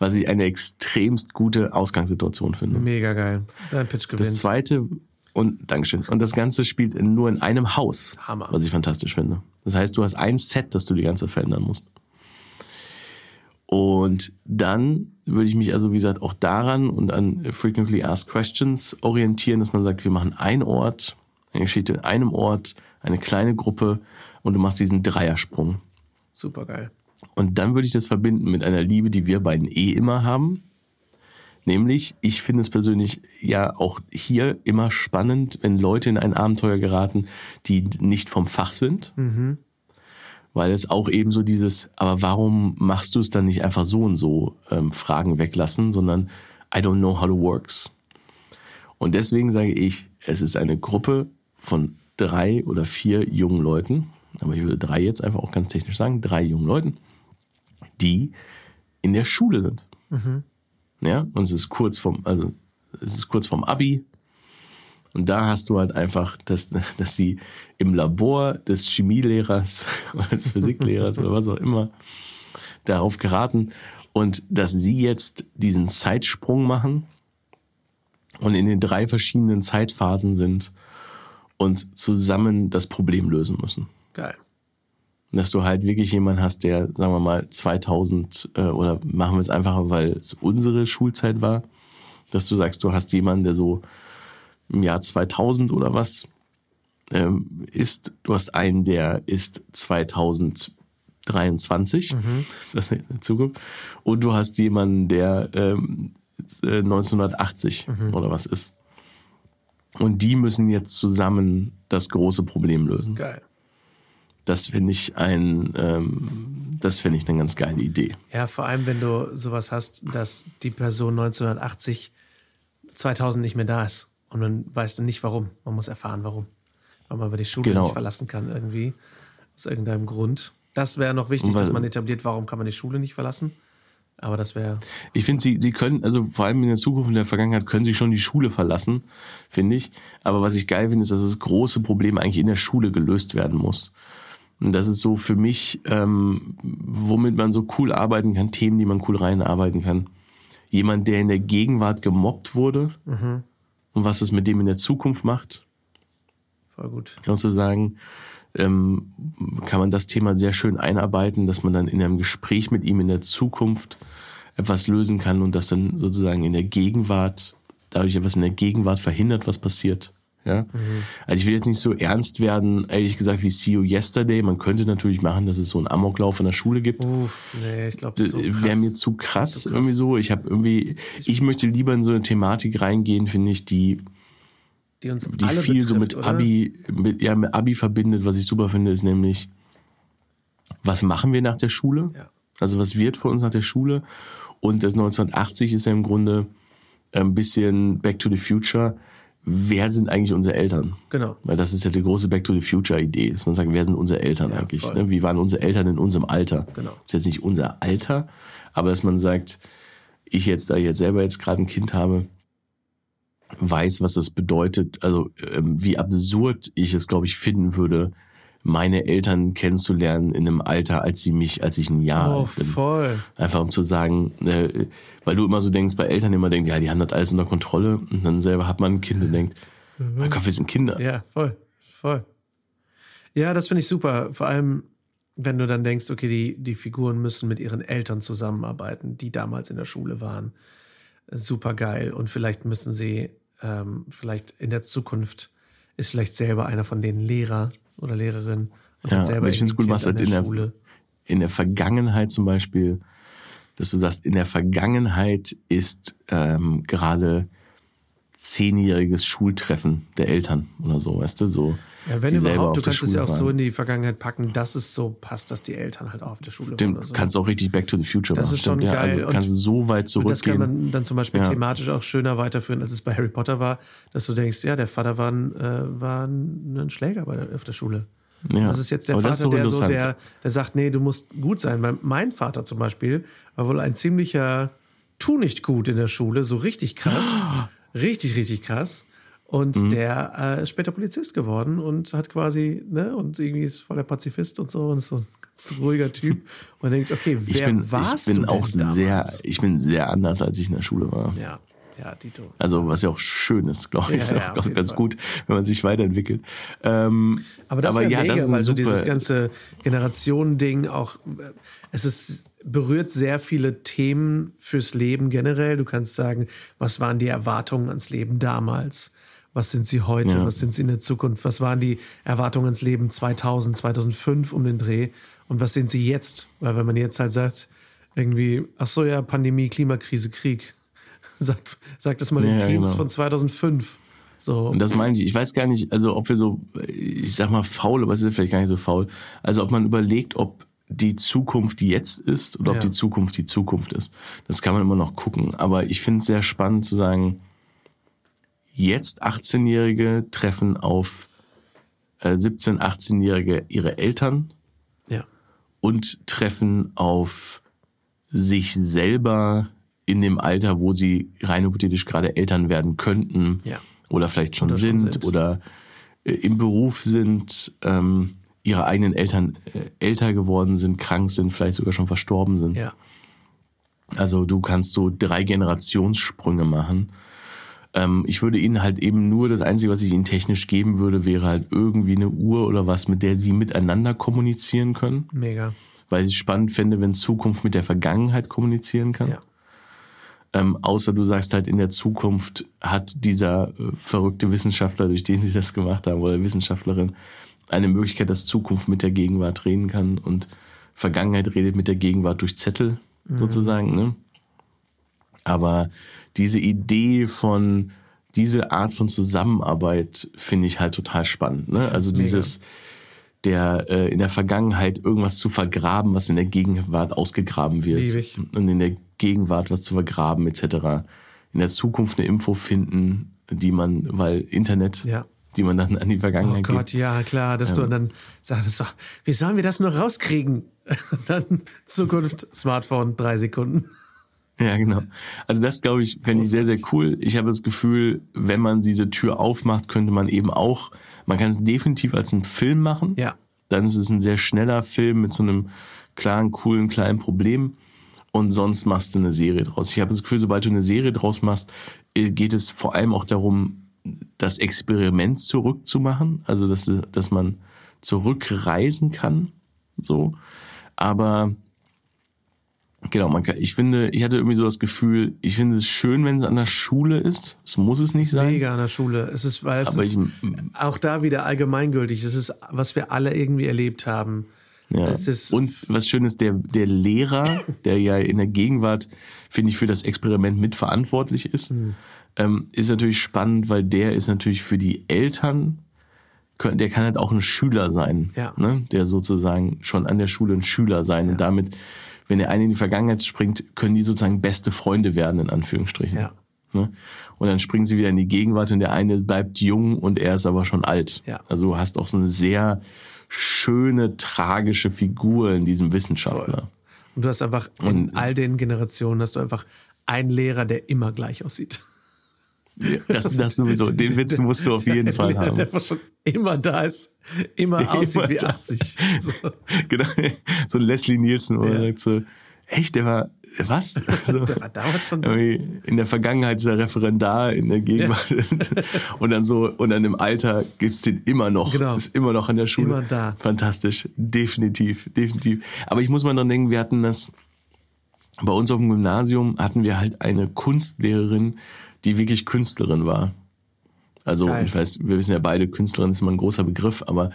Was ich eine extremst gute Ausgangssituation finde. Mega geil. Dein Pitch gewinnt. Das zweite, und Dankeschön. Und das Ganze spielt nur in einem Haus. Hammer. Was ich fantastisch finde. Das heißt, du hast ein Set, das du die ganze Zeit verändern musst. Und dann würde ich mich also, wie gesagt, auch daran und an Frequently Asked Questions orientieren, dass man sagt, wir machen einen Ort, eine Geschichte in einem Ort, eine kleine Gruppe und du machst diesen Dreiersprung. Super geil. Und dann würde ich das verbinden mit einer Liebe, die wir beiden eh immer haben. Nämlich, ich finde es persönlich ja auch hier immer spannend, wenn Leute in ein Abenteuer geraten, die nicht vom Fach sind. Weil es auch eben so dieses, aber warum machst du es dann nicht einfach so und so, ähm, Fragen weglassen, sondern I don't know how it works. Und deswegen sage ich, es ist eine Gruppe von drei oder vier jungen Leuten, aber ich würde drei jetzt einfach auch ganz technisch sagen, drei jungen Leuten, die in der Schule sind. Ja, und es ist kurz vom, also es ist kurz vom Abi. Und da hast du halt einfach, dass, dass sie im Labor des Chemielehrers oder des Physiklehrers oder was auch immer darauf geraten und dass sie jetzt diesen Zeitsprung machen und in den drei verschiedenen Zeitphasen sind und zusammen das Problem lösen müssen Geil. Dass du halt wirklich jemanden hast, der, sagen wir mal, 2000 äh, oder machen wir es einfacher, weil es unsere Schulzeit war, dass du sagst, du hast jemanden, der so im Jahr 2000 oder was ähm, ist. Du hast einen, der ist 2023, das ist in der Zukunft, und du hast jemanden, der ähm, äh, 1980 oder was ist. Und die müssen jetzt zusammen das große Problem lösen. Geil. Das finde ich ein, ähm, das finde ich eine ganz geile Idee. Ja, vor allem, wenn du sowas hast, dass die Person 1980, 2000 nicht mehr da ist. Und man weiß dann nicht warum. Man muss erfahren, warum. Weil man aber die Schule Genau. nicht verlassen kann irgendwie. Aus irgendeinem Grund. Das wäre noch wichtig, weil- dass man etabliert, warum kann man die Schule nicht verlassen. Aber das wäre, Ich finde, sie, sie können, also vor allem in der Zukunft und der Vergangenheit können sie schon die Schule verlassen, finde ich. Aber was ich geil finde, ist, dass das große Problem eigentlich in der Schule gelöst werden muss. Und das ist so für mich, ähm, womit man so cool arbeiten kann, Themen, die man cool reinarbeiten kann. Jemand, der in der Gegenwart gemobbt wurde und was es mit dem in der Zukunft macht. voll gut. sozusagen, ähm, kann man das Thema sehr schön einarbeiten, dass man dann in einem Gespräch mit ihm in der Zukunft etwas lösen kann und das dann sozusagen in der Gegenwart, dadurch etwas in der Gegenwart verhindert, was passiert. Ja? Also ich will jetzt nicht so ernst werden, ehrlich gesagt, wie See You Yesterday. Man könnte natürlich machen, dass es so einen Amoklauf in der Schule gibt. Uff, nee, ich glaube, so Wäre krass. mir zu krass, Zu krass. irgendwie so. Ich habe irgendwie, ich möchte lieber in so eine Thematik reingehen, finde ich, die die uns die alle viel betrifft, so mit oder? Abi, mit, ja, mit Abi verbindet, was ich super finde, ist nämlich, was machen wir nach der Schule? Ja. Also was wird für uns nach der Schule? Und das 1980 ist ja im Grunde ein bisschen Back to the Future. Wer sind eigentlich unsere Eltern? Genau. Weil das ist ja die große Back to the Future Idee, dass man sagt, wer sind unsere Eltern Ja, eigentlich? Ne? Wie waren unsere Eltern in unserem Alter? Genau. Das ist jetzt nicht unser Alter, aber dass man sagt, ich jetzt, da ich jetzt selber jetzt gerade ein Kind habe, weiß, was das bedeutet, also ähm, wie absurd ich es, glaube ich, finden würde, meine Eltern kennenzulernen in einem Alter, als sie mich, als ich ein Jahr Oh, alt bin. voll. Einfach um zu sagen, äh, weil du immer so denkst, bei Eltern immer denkst, ja, die haben das alles unter Kontrolle und dann selber hat man ein Kind und denkt, mein Gott, wir sind Kinder. Ja, voll, voll. Ja, das finde ich super. Vor allem, wenn du dann denkst, okay, die, die Figuren müssen mit ihren Eltern zusammenarbeiten, die damals in der Schule waren. Super geil. Und vielleicht müssen sie, ähm, vielleicht in der Zukunft ist vielleicht selber einer von denen Lehrer oder Lehrerin und Ja, hat selber ich gut, Kind was halt in der- Schule. in der Vergangenheit zum Beispiel, dass du sagst, in der Vergangenheit ist ähm, gerade zehnjähriges Schultreffen der Eltern oder so, weißt du, so. Ja, wenn überhaupt, du kannst es ja auch so waren. in die Vergangenheit packen, dass es so passt, dass die Eltern halt auch auf der Schule waren. Stimmt, Oder so. kannst auch richtig Back to the Future Das machen. ist schon Stimmt, geil. Ja, also kannst Und- so weit Und das kann zurückgehen. man dann zum Beispiel Ja. thematisch auch schöner weiterführen, als es bei Harry Potter war, dass du denkst, ja, der Vater war ein, äh, war ein, Schläger bei der, auf der Schule. ja. Das ist jetzt der Aber das Vater, ist der so, der, der sagt, nee, du musst gut sein. Mein, mein Vater zum Beispiel war wohl ein ziemlicher Tu nicht gut in der Schule, so richtig krass. richtig, richtig krass. Und Mhm. der äh, ist später Polizist geworden und hat quasi, ne, und irgendwie ist voll der Pazifist und so und ist so ein ganz ruhiger Typ. Und denkt, okay, ich wer bin, warst ich bin du auch denn sehr, damals? ich bin sehr anders, als ich in der Schule war. Ja, ja, Dito. Also was ja auch schön ist, glaube ich, Ja, ist ja, auch ganz Fall. gut, wenn man sich weiterentwickelt. Ähm, Aber das aber ja, mega, das ist weil so dieses ganze Generationending auch, äh, es ist, berührt sehr viele Themen fürs Leben generell. Du kannst sagen, was waren die Erwartungen ans Leben damals? Was sind sie heute? Ja. Was sind sie in der Zukunft? Was waren die Erwartungen ans Leben 2000, 2005 um den Dreh? Und was sind sie jetzt? Weil wenn man jetzt halt sagt, irgendwie, ach so, ja, Pandemie, Klimakrise, Krieg. Sagt, sagt das mal den Ja, Teens genau. von 2005. So. Und das meine ich. Ich weiß gar nicht, also ob wir so, ich sag mal faul, aber es ist vielleicht gar nicht so faul. Also ob man überlegt, ob die Zukunft die jetzt ist oder ob Ja. die Zukunft die Zukunft ist. Das kann man immer noch gucken. Aber ich finde es sehr spannend zu sagen, jetzt 18-Jährige treffen auf äh, 17-, 18-Jährige ihre Eltern ja. und treffen auf sich selber in dem Alter, wo sie rein hypothetisch gerade Eltern werden könnten Ja. oder vielleicht schon, Oder schon sind, sind. oder äh, im Beruf sind, ähm, ihre eigenen Eltern äh, älter geworden sind, krank sind, vielleicht sogar schon verstorben sind. Ja. Also du kannst so drei Generationssprünge machen. Ähm, ich würde ihnen halt eben nur, das Einzige, was ich ihnen technisch geben würde, wäre halt irgendwie eine Uhr oder was, mit der sie miteinander kommunizieren können. Mega. Weil ich es spannend fände, wenn Zukunft mit der Vergangenheit kommunizieren kann. Ja. Ähm, außer du sagst halt, in der Zukunft hat dieser äh, verrückte Wissenschaftler, durch den sie das gemacht haben, oder Wissenschaftlerin, eine Möglichkeit, dass Zukunft mit der Gegenwart reden kann und Vergangenheit redet mit der Gegenwart durch Zettel, sozusagen. Ne? Aber diese Idee von, diese Art von Zusammenarbeit finde ich halt total spannend. Ne? Also mega. Der äh, in der Vergangenheit irgendwas zu vergraben, was in der Gegenwart ausgegraben wird. Ich. Und in der Gegenwart was zu vergraben, etc. In der Zukunft eine Info finden, die man, weil Internet, Ja. die man dann an die Oh Vergangenheit Gott, gibt. ja, klar, dass du dann sagst, wie sollen wir das noch rauskriegen? dann Zukunft, Smartphone, drei Sekunden. Ja, genau. Also das, glaube ich, fände ich sehr, sehr cool. Ich habe das Gefühl, wenn man diese Tür aufmacht, könnte man eben auch, man kann es definitiv als einen Film machen. Ja. Dann ist es ein sehr schneller Film mit so einem klaren, coolen, kleinen Problem. Und sonst machst du eine Serie draus. Ich habe das Gefühl, sobald du eine Serie draus machst, äh, geht es vor allem auch darum, das Experiment zurückzumachen. Also, dass, dass man zurückreisen kann. So. Aber Genau, man kann, ich finde, ich hatte irgendwie so das Gefühl, ich finde es schön, wenn es an der Schule ist. Es muss es nicht sein. Mega an der Schule. Es ist, weil es Aber ist ich- auch da wieder allgemeingültig. Das ist, was wir alle irgendwie erlebt haben. Ja. Es Und was schön ist, der, der Lehrer, der ja in der Gegenwart, finde ich, für das Experiment mitverantwortlich ist, Hm. ähm, ist natürlich spannend, weil der ist natürlich für die Eltern, der kann halt auch ein Schüler sein, Ja. ne? der sozusagen schon an der Schule ein Schüler sein und damit, wenn der eine in die Vergangenheit springt, können die sozusagen beste Freunde werden, in Anführungsstrichen. Ja. Ne? Und dann springen sie wieder in die Gegenwart und der eine bleibt jung und er ist aber schon alt. Ja. Also du hast auch so eine sehr schöne, tragische Figur in diesem Wissenschaftler. Und du hast einfach in all den Generationen hast du einfach einen Lehrer, der immer gleich aussieht. Ja, Das, das sowieso. Den Witz musst du auf jeden Fall Der haben. einfach schon immer da ist, immer aussieht wie da. 80. So. Genau. So ein Leslie Nielsen, wo er Ja. sagt so, echt, der war, was? So. Der war damals schon da. In der Vergangenheit ist er Referendar, in der Gegenwart. Und dann so, und dann im Alter gibt's den immer noch. Genau. Ist immer noch an der Schule. immer da. Fantastisch. Definitiv, definitiv. Aber ich muss mal dran denken, wir hatten das, bei uns auf dem Gymnasium hatten wir halt eine Kunstlehrerin, die wirklich Künstlerin war. Also, Geil. ich weiß, wir wissen ja beide, Künstlerin ist immer ein großer Begriff, aber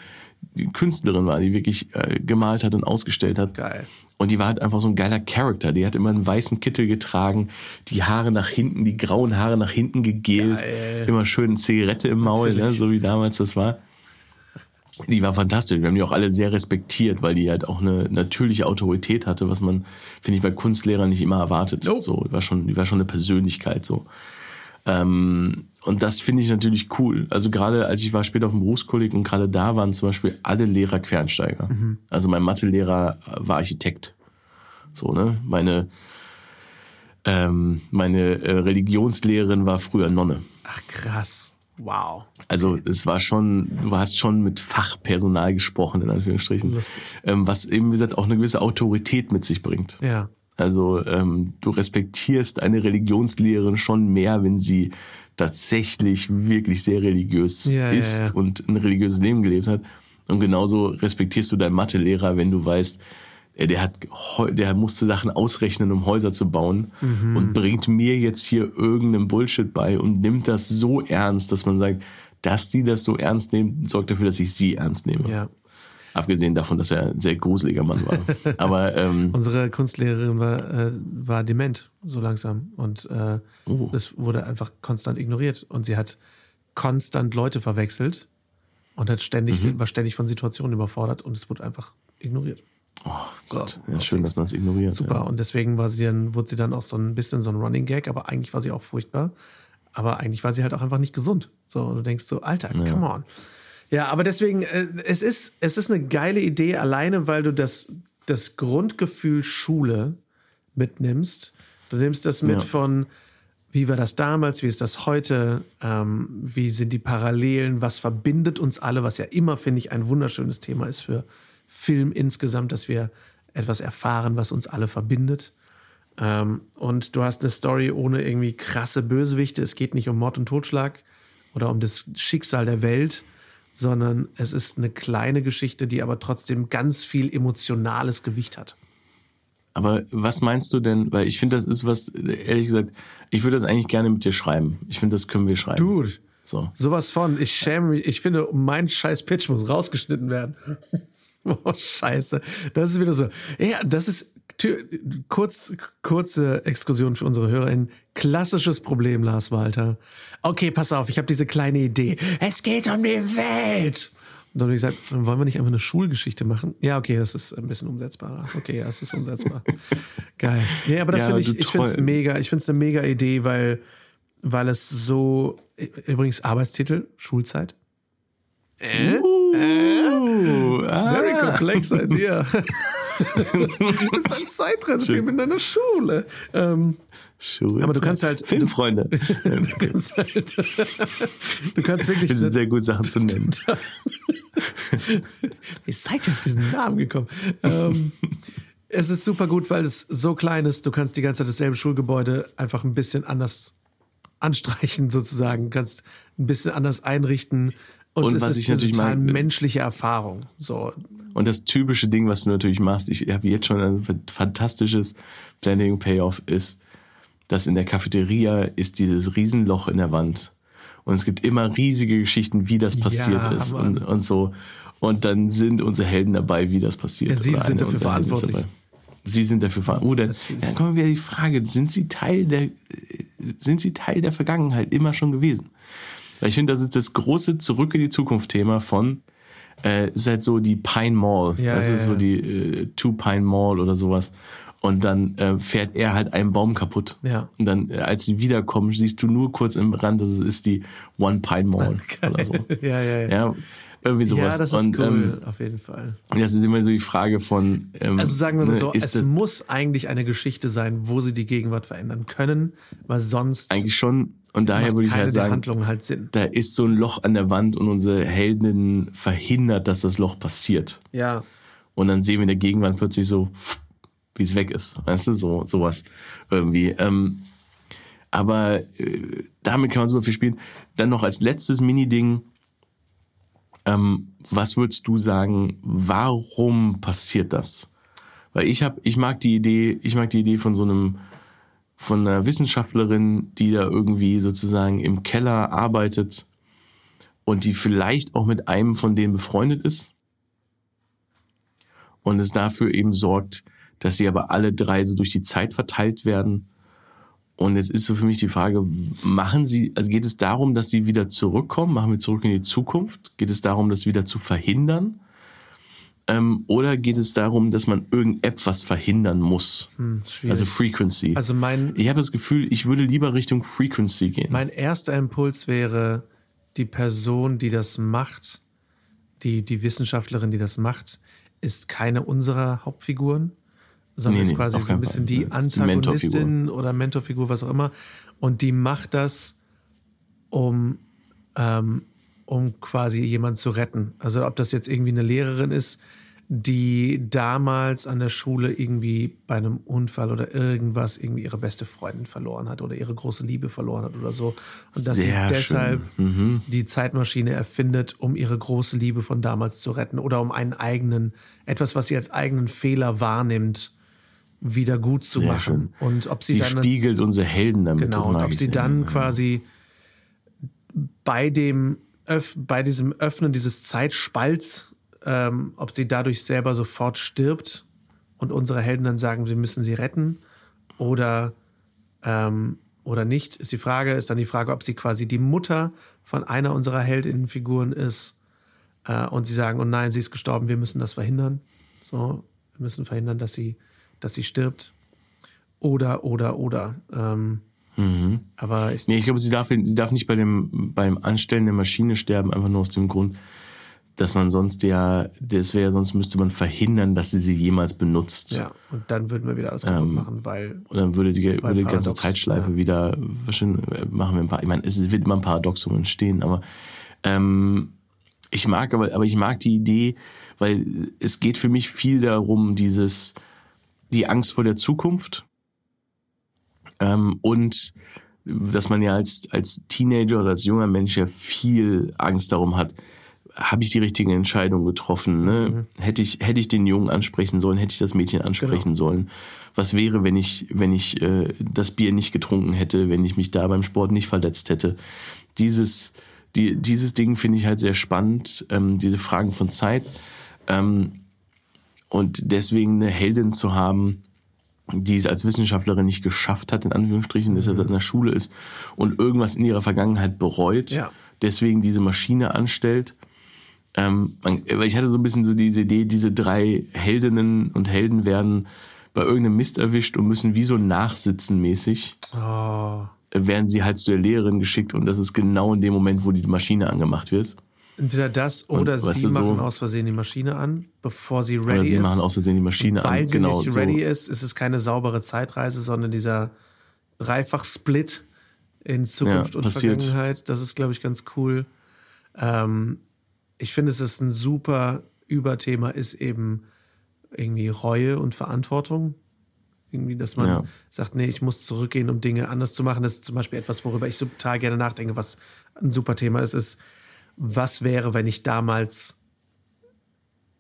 die Künstlerin war, die wirklich äh, gemalt hat und ausgestellt hat. Geil. Und die war halt einfach so ein geiler Charakter. Die hat immer einen weißen Kittel getragen, die Haare nach hinten, die grauen Haare nach hinten gegelt, Geil. immer schön eine Zigarette im Maul, ne, so wie damals das war. Die war fantastisch. Wir haben die auch alle sehr respektiert, weil die halt auch eine natürliche Autorität hatte, was man, finde ich, bei Kunstlehrern nicht immer erwartet. Nope. So, die war schon, die war schon eine Persönlichkeit so. Ähm, und das finde ich natürlich cool. Also gerade als ich war später auf dem Berufskolleg und gerade da waren zum Beispiel alle Lehrer Quereinsteiger. Also mein Mathelehrer war Architekt. So, ne? Meine, ähm, meine äh, Religionslehrerin war früher Nonne. Ach krass. Wow. Also es war schon, du hast schon mit Fachpersonal gesprochen, in Anführungsstrichen. Lustig. Ähm, was eben, wie gesagt, auch eine gewisse Autorität mit sich bringt. Ja. Also ähm, du respektierst eine Religionslehrerin schon mehr, wenn sie tatsächlich wirklich sehr religiös Ja, ja, ist ja. und ein religiöses Leben gelebt hat. Und genauso respektierst du deinen Mathelehrer, wenn du weißt, äh, der hat, der musste Sachen ausrechnen, um Häuser zu bauen Mhm. und bringt mir jetzt hier irgendeinen Bullshit bei und nimmt das so ernst, dass man sagt, dass die das so ernst nehmen, sorgt dafür, dass ich sie ernst nehme. Ja. Abgesehen davon, dass er ein sehr gruseliger Mann war. Aber ähm, Unsere Kunstlehrerin war, äh, war dement, so langsam. Und äh, Oh. das wurde einfach konstant ignoriert. Und sie hat konstant Leute verwechselt und hat ständig, Mhm. war ständig von Situationen überfordert und es wurde einfach ignoriert. oh Gott, So, ja, schön, dass man es ignoriert. Super. Ja. Und deswegen war sie dann, wurde sie dann auch so ein bisschen so ein Running Gag, aber eigentlich war sie auch furchtbar. Aber eigentlich war sie halt auch einfach nicht gesund. So, und du denkst so, Alter, come on. Ja, aber deswegen, äh, es ist, es ist eine geile Idee, alleine weil du das, das Grundgefühl Schule mitnimmst. Du nimmst das mit Ja. von, wie war das damals, wie ist das heute, ähm, wie sind die Parallelen, was verbindet uns alle, was ja immer, finde ich, ein wunderschönes Thema ist für Film insgesamt, dass wir etwas erfahren, was uns alle verbindet. Ähm, und du hast eine Story ohne irgendwie krasse Bösewichte. Es geht nicht um Mord und Totschlag oder um das Schicksal der Welt, sondern es ist eine kleine Geschichte, die aber trotzdem ganz viel emotionales Gewicht hat. Aber was meinst du denn? Weil ich finde, das ist was, ehrlich gesagt, ich würde das eigentlich gerne mit dir schreiben. Ich finde, das können wir schreiben. Dude, So. sowas von. Ich schäme mich. Ich finde, mein scheiß Pitch muss rausgeschnitten werden. Oh, scheiße. Das ist wieder so. Ja, das ist kurz, kurze Exkursion für unsere HörerInnen. Klassisches Problem, Lars Walter. Okay, pass auf, ich habe diese kleine Idee. Es geht um die Welt. Und dann habe ich gesagt, wollen wir nicht einfach eine Schulgeschichte machen? Ja, okay, das ist ein bisschen umsetzbarer. Okay, ja, das ist umsetzbar. Geil. Ja, aber das Ja, finde ich, ich finde es mega, ich finde es eine mega Idee, weil, weil es so, übrigens Arbeitstitel, Schulzeit. Uh, ah. Very complex idea. das ist ein Zeitreisefilm in einer Schule. Ähm, Schule. Aber du kannst halt- Filmfreunde. du kannst halt, du kannst wirklich, Wir sind sehr gut, Sachen zu nennen. wie seid ihr auf diesen Namen gekommen? Ähm, es ist super gut, weil es so klein ist. Du kannst die ganze Zeit dasselbe Schulgebäude einfach ein bisschen anders anstreichen, sozusagen. Du kannst ein bisschen anders einrichten. Und, Und es ist eine natürlich total mag- menschliche Erfahrung. So, Und das typische Ding, was du natürlich machst, ich habe jetzt schon ein fantastisches Planning Payoff ist, dass in der Cafeteria ist dieses Riesenloch in der Wand. Und es gibt immer riesige Geschichten, wie das passiert Ja, ist und, und so. Und dann sind unsere Helden dabei, wie das passiert. Ja, sie Oder sind dafür verantwortlich. Sie sind dafür verantwortlich. Oh, dann, dann kommen wir wieder die Frage, sind sie Teil der, sind sie Teil der Vergangenheit immer schon gewesen? Weil ich finde, das ist das große Zurück in die Zukunft-Thema von, äh, ist halt so die Pine Mall. Ja, also ja, so ja. die äh, Two Pine Mall oder sowas. Und dann äh, fährt er halt einen Baum kaputt. Ja. Und dann, äh, als sie wiederkommen, siehst du nur kurz im Rand, das ist die One Pine Mall oder so. ja, ja, ja. Ja, irgendwie sowas. Ja, das ist und, cool, ähm, auf jeden Fall. das ist immer so die Frage von. Ähm, Also sagen wir mal ne, so, ist es das muss eigentlich eine Geschichte sein, wo sie die Gegenwart verändern können, weil sonst eigentlich schon. Und daher würde ich halt sagen, halt da ist so ein Loch an der Wand und unsere Heldin verhindert, dass das Loch passiert. Ja, Und dann sehen wir in der Gegenwart plötzlich so, wie es weg ist. Weißt du, so sowas irgendwie. Ähm, aber äh, damit kann man super viel spielen. Dann noch als letztes Mini-Ding, ähm, was würdest du sagen, warum passiert das? Weil ich habe, ich mag die Idee, ich mag die Idee von so einem, von einer Wissenschaftlerin, die da irgendwie sozusagen im Keller arbeitet und die vielleicht auch mit einem von denen befreundet ist und es dafür eben sorgt, dass sie aber alle drei so durch die Zeit verteilt werden. Und jetzt ist so für mich die Frage, machen sie, also geht es darum, dass sie wieder zurückkommen? Machen wir zurück in die Zukunft? Geht es darum, das wieder zu verhindern? Ähm, oder geht es darum, dass man irgendetwas verhindern muss? hm. Also Frequency. Also mein, ich habe das Gefühl, ich würde lieber Richtung Frequency gehen. mein erster Impuls wäre, die Person, die das macht, die, die Wissenschaftlerin, die das macht, ist keine unserer Hauptfiguren, sondern Nee, ist nee, quasi so ein bisschen Fall. die ist die Mentorfigur. Antagonistin oder Mentorfigur, was auch immer. Und die macht das, um, ähm, um quasi jemanden zu retten. Also ob das jetzt irgendwie eine Lehrerin ist, die damals an der Schule irgendwie bei einem Unfall oder irgendwas irgendwie ihre beste Freundin verloren hat oder ihre große Liebe verloren hat oder so. Und dass Sehr sie deshalb schön. Mhm. die Zeitmaschine erfindet, um ihre große Liebe von damals zu retten oder um einen eigenen, etwas, was sie als eigenen Fehler wahrnimmt, wieder gut zu Sehr machen. Und ob sie, Sie dann spiegelt unsere Helden damit. Genau, und ob sie dann quasi bei dem Öff bei diesem Öffnen dieses Zeitspalts, ähm, ob sie dadurch selber sofort stirbt und unsere Helden dann sagen, wir müssen sie retten oder ähm, oder nicht, ist die Frage, ist dann die Frage, ob sie quasi die Mutter von einer unserer Heldinnenfiguren ist äh, und sie sagen, oh nein, sie ist gestorben, wir müssen das verhindern. So, wir müssen verhindern, dass sie, dass sie stirbt. Oder, oder, oder. Ähm, Mhm. aber ich, Nee, ich glaube, sie darf, sie darf nicht bei dem, beim Anstellen der Maschine sterben, einfach nur aus dem Grund, dass man sonst ja, das wäre, sonst müsste man verhindern, dass sie sie jemals benutzt. Ja, und dann würden wir wieder alles kaputt Ähm, machen, weil Und dann würde die, würde die ganze Zeitschleife ja. wieder, wahrscheinlich äh, machen wir ein paar, ich meine, es wird immer ein Paradoxum entstehen, aber ähm, ich mag aber, aber ich mag die Idee, weil es geht für mich viel darum, dieses, die Angst vor der Zukunft ähm, und dass man ja als, als Teenager oder als junger Mensch ja viel Angst darum hat, habe ich die richtige Entscheidung getroffen? Ne? Hätte, ich, hätte ich den Jungen ansprechen sollen, hätte ich das Mädchen ansprechen Genau. sollen? Was wäre, wenn ich, wenn ich äh, das Bier nicht getrunken hätte, wenn ich mich da beim Sport nicht verletzt hätte? Dieses, die, dieses Ding finde ich halt sehr spannend, ähm, diese Fragen von Zeit. Ähm, und deswegen eine Heldin zu haben, die es als Wissenschaftlerin nicht geschafft hat, in Anführungsstrichen, deshalb in der Schule ist und irgendwas in ihrer Vergangenheit bereut, Ja. deswegen diese Maschine anstellt. Ähm, ich hatte so ein bisschen so diese Idee, diese drei Heldinnen und Helden werden bei irgendeinem Mist erwischt und müssen wie so nachsitzen mäßig, oh, werden sie halt zu der Lehrerin geschickt und das ist genau in dem Moment, wo die Maschine angemacht wird. Entweder das oder weißt sie du, so- machen aus Versehen die Maschine an, bevor sie Oder ready sie ist. machen aus Versehen die Maschine Weil an. sie genau, nicht so. ready ist, ist es keine saubere Zeitreise, sondern dieser Dreifach-Split in Zukunft Ja, und passiert. Vergangenheit. Das ist, glaube ich, ganz cool. Ähm, ich finde, es ist ein super Überthema, ist eben irgendwie Reue und Verantwortung. Irgendwie, dass man Ja. sagt, nee, ich muss zurückgehen, um Dinge anders zu machen. Das ist zum Beispiel etwas, worüber ich so total gerne nachdenke, was ein super Thema ist, ist, was wäre, wenn ich damals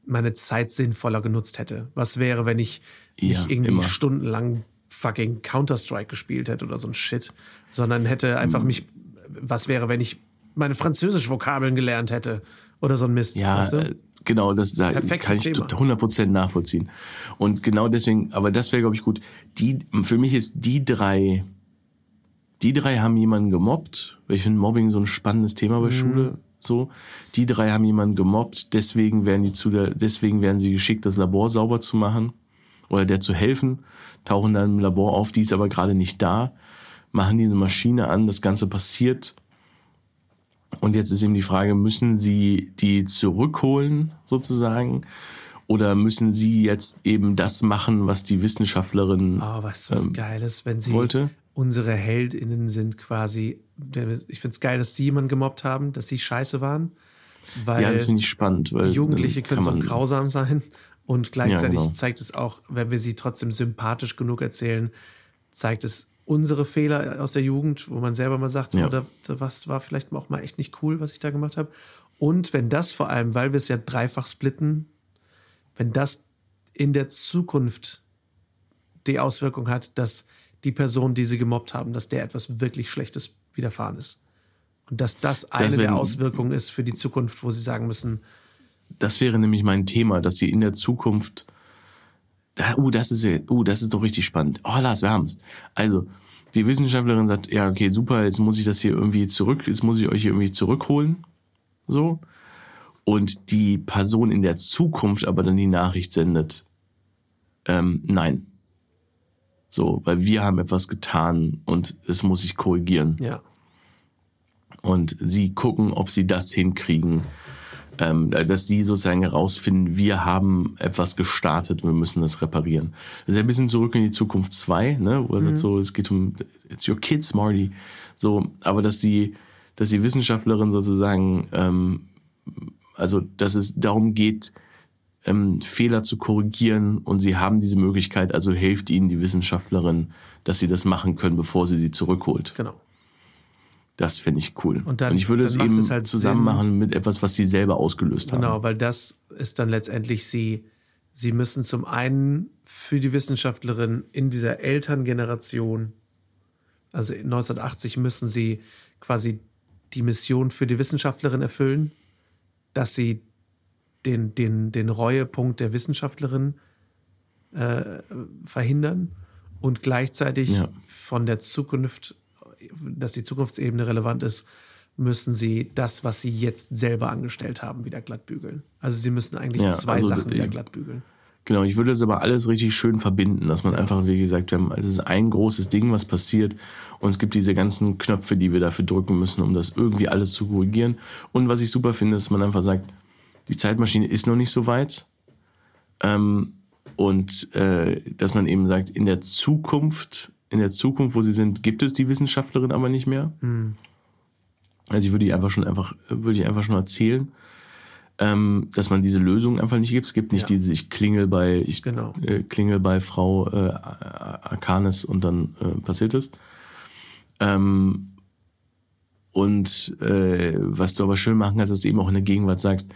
meine Zeit sinnvoller genutzt hätte? Was wäre, wenn ich Ja, nicht irgendwie immer. stundenlang fucking Counter-Strike gespielt hätte oder so ein Shit, sondern hätte Mhm. einfach mich, was wäre, wenn ich meine Französisch-Vokabeln gelernt hätte oder so ein Mist. Ja, weißt du? äh, genau, das da Perfektes kann ich Thema. 100% nachvollziehen. Und genau deswegen, aber das wäre, glaube ich, gut. Die, für mich ist die drei, die drei haben jemanden gemobbt, ich finde Mobbing so ein spannendes Thema Mhm. bei Schule. So, die drei haben jemanden gemobbt, deswegen werden die zu der, deswegen werden sie geschickt, das Labor sauber zu machen oder der zu helfen, tauchen dann im Labor auf, die ist aber gerade nicht da, machen diese Maschine an, das Ganze passiert. Und jetzt ist eben die Frage, müssen sie die zurückholen sozusagen? Oder müssen sie jetzt eben das machen, was die Wissenschaftlerin Oh, weißt du, was ähm, geil ist, wenn sie wollte? Unsere HeldInnen sind quasi. Ich finde es geil, dass sie jemanden gemobbt haben, dass sie scheiße waren. Weil Ja, das finde ich spannend. Weil Jugendliche dann können so grausam sein. Und gleichzeitig Ja, genau. zeigt es auch, wenn wir sie trotzdem sympathisch genug erzählen, zeigt es unsere Fehler aus der Jugend, wo man selber mal sagt, Ja. oh, da, da was war vielleicht auch mal echt nicht cool, was ich da gemacht habe. Und wenn das vor allem, weil wir es ja dreifach splitten, wenn das in der Zukunft die Auswirkung hat, dass die Person, die sie gemobbt haben, dass der etwas wirklich Schlechtes widerfahren ist. Und dass das eine wär- der Auswirkungen ist für die Zukunft, wo sie sagen müssen, Das wäre nämlich mein Thema, dass sie in der Zukunft. Da, uh, das ist, ja- uh, das ist doch richtig spannend. Oh, Lars, wir haben's. Also, die Wissenschaftlerin sagt, ja, okay, super, jetzt muss ich das hier irgendwie zurück, jetzt muss ich euch hier irgendwie zurückholen. So. Und die Person in der Zukunft aber dann die Nachricht sendet, ähm, nein. So, weil wir haben etwas getan und es muss sich korrigieren ja, und sie gucken, ob sie das hinkriegen, ähm, dass sie sozusagen herausfinden, wir haben etwas gestartet, wir müssen das reparieren. Das ist ein bisschen zurück in die Zukunft 2, ne, wo er sagt so, es geht um, it's your kids, Marty. So, aber dass sie, dass die Wissenschaftlerin sozusagen, ähm, also dass es darum geht, ähm, Fehler zu korrigieren und sie haben diese Möglichkeit, also hilft ihnen die Wissenschaftlerin, dass sie das machen können, bevor sie sie zurückholt. genau. Das finde ich cool. Und dann- ich würde es eben es halt zusammen Sinn. machen mit etwas, was sie selber ausgelöst haben. Genau, weil das ist dann letztendlich sie, sie müssen zum einen für die Wissenschaftlerin in dieser Elterngeneration, also 1980 müssen sie quasi die Mission für die Wissenschaftlerin erfüllen, dass sie den, den, den Reuepunkt der Wissenschaftlerin äh, verhindern und gleichzeitig Ja. von der Zukunft, dass die Zukunftsebene relevant ist, müssen sie das, was sie jetzt selber angestellt haben, wieder glatt bügeln. Also sie müssen eigentlich Ja, zwei also Sachen wieder glatt bügeln. Genau, ich würde das aber alles richtig schön verbinden, dass man einfach, wie gesagt, wir haben, es ist ein großes Ding, was passiert und es gibt diese ganzen Knöpfe, die wir dafür drücken müssen, um das irgendwie alles zu korrigieren. Und was ich super finde, ist, dass man einfach sagt, die Zeitmaschine ist noch nicht so weit. Ähm, und äh, dass man eben sagt, in der Zukunft, in der Zukunft, wo sie sind, gibt es die Wissenschaftlerin aber nicht mehr. Also ich würde die einfach schon einfach, würde ich einfach schon erzählen, ähm, dass man diese Lösung einfach nicht gibt. Es gibt nicht Ja. diese, ich klingel bei, ich Genau. äh, klingel bei Frau äh, Arcanis und dann äh, passiert es. Ähm, und äh, was du aber schön machen kannst, ist eben auch in der Gegenwart sagst,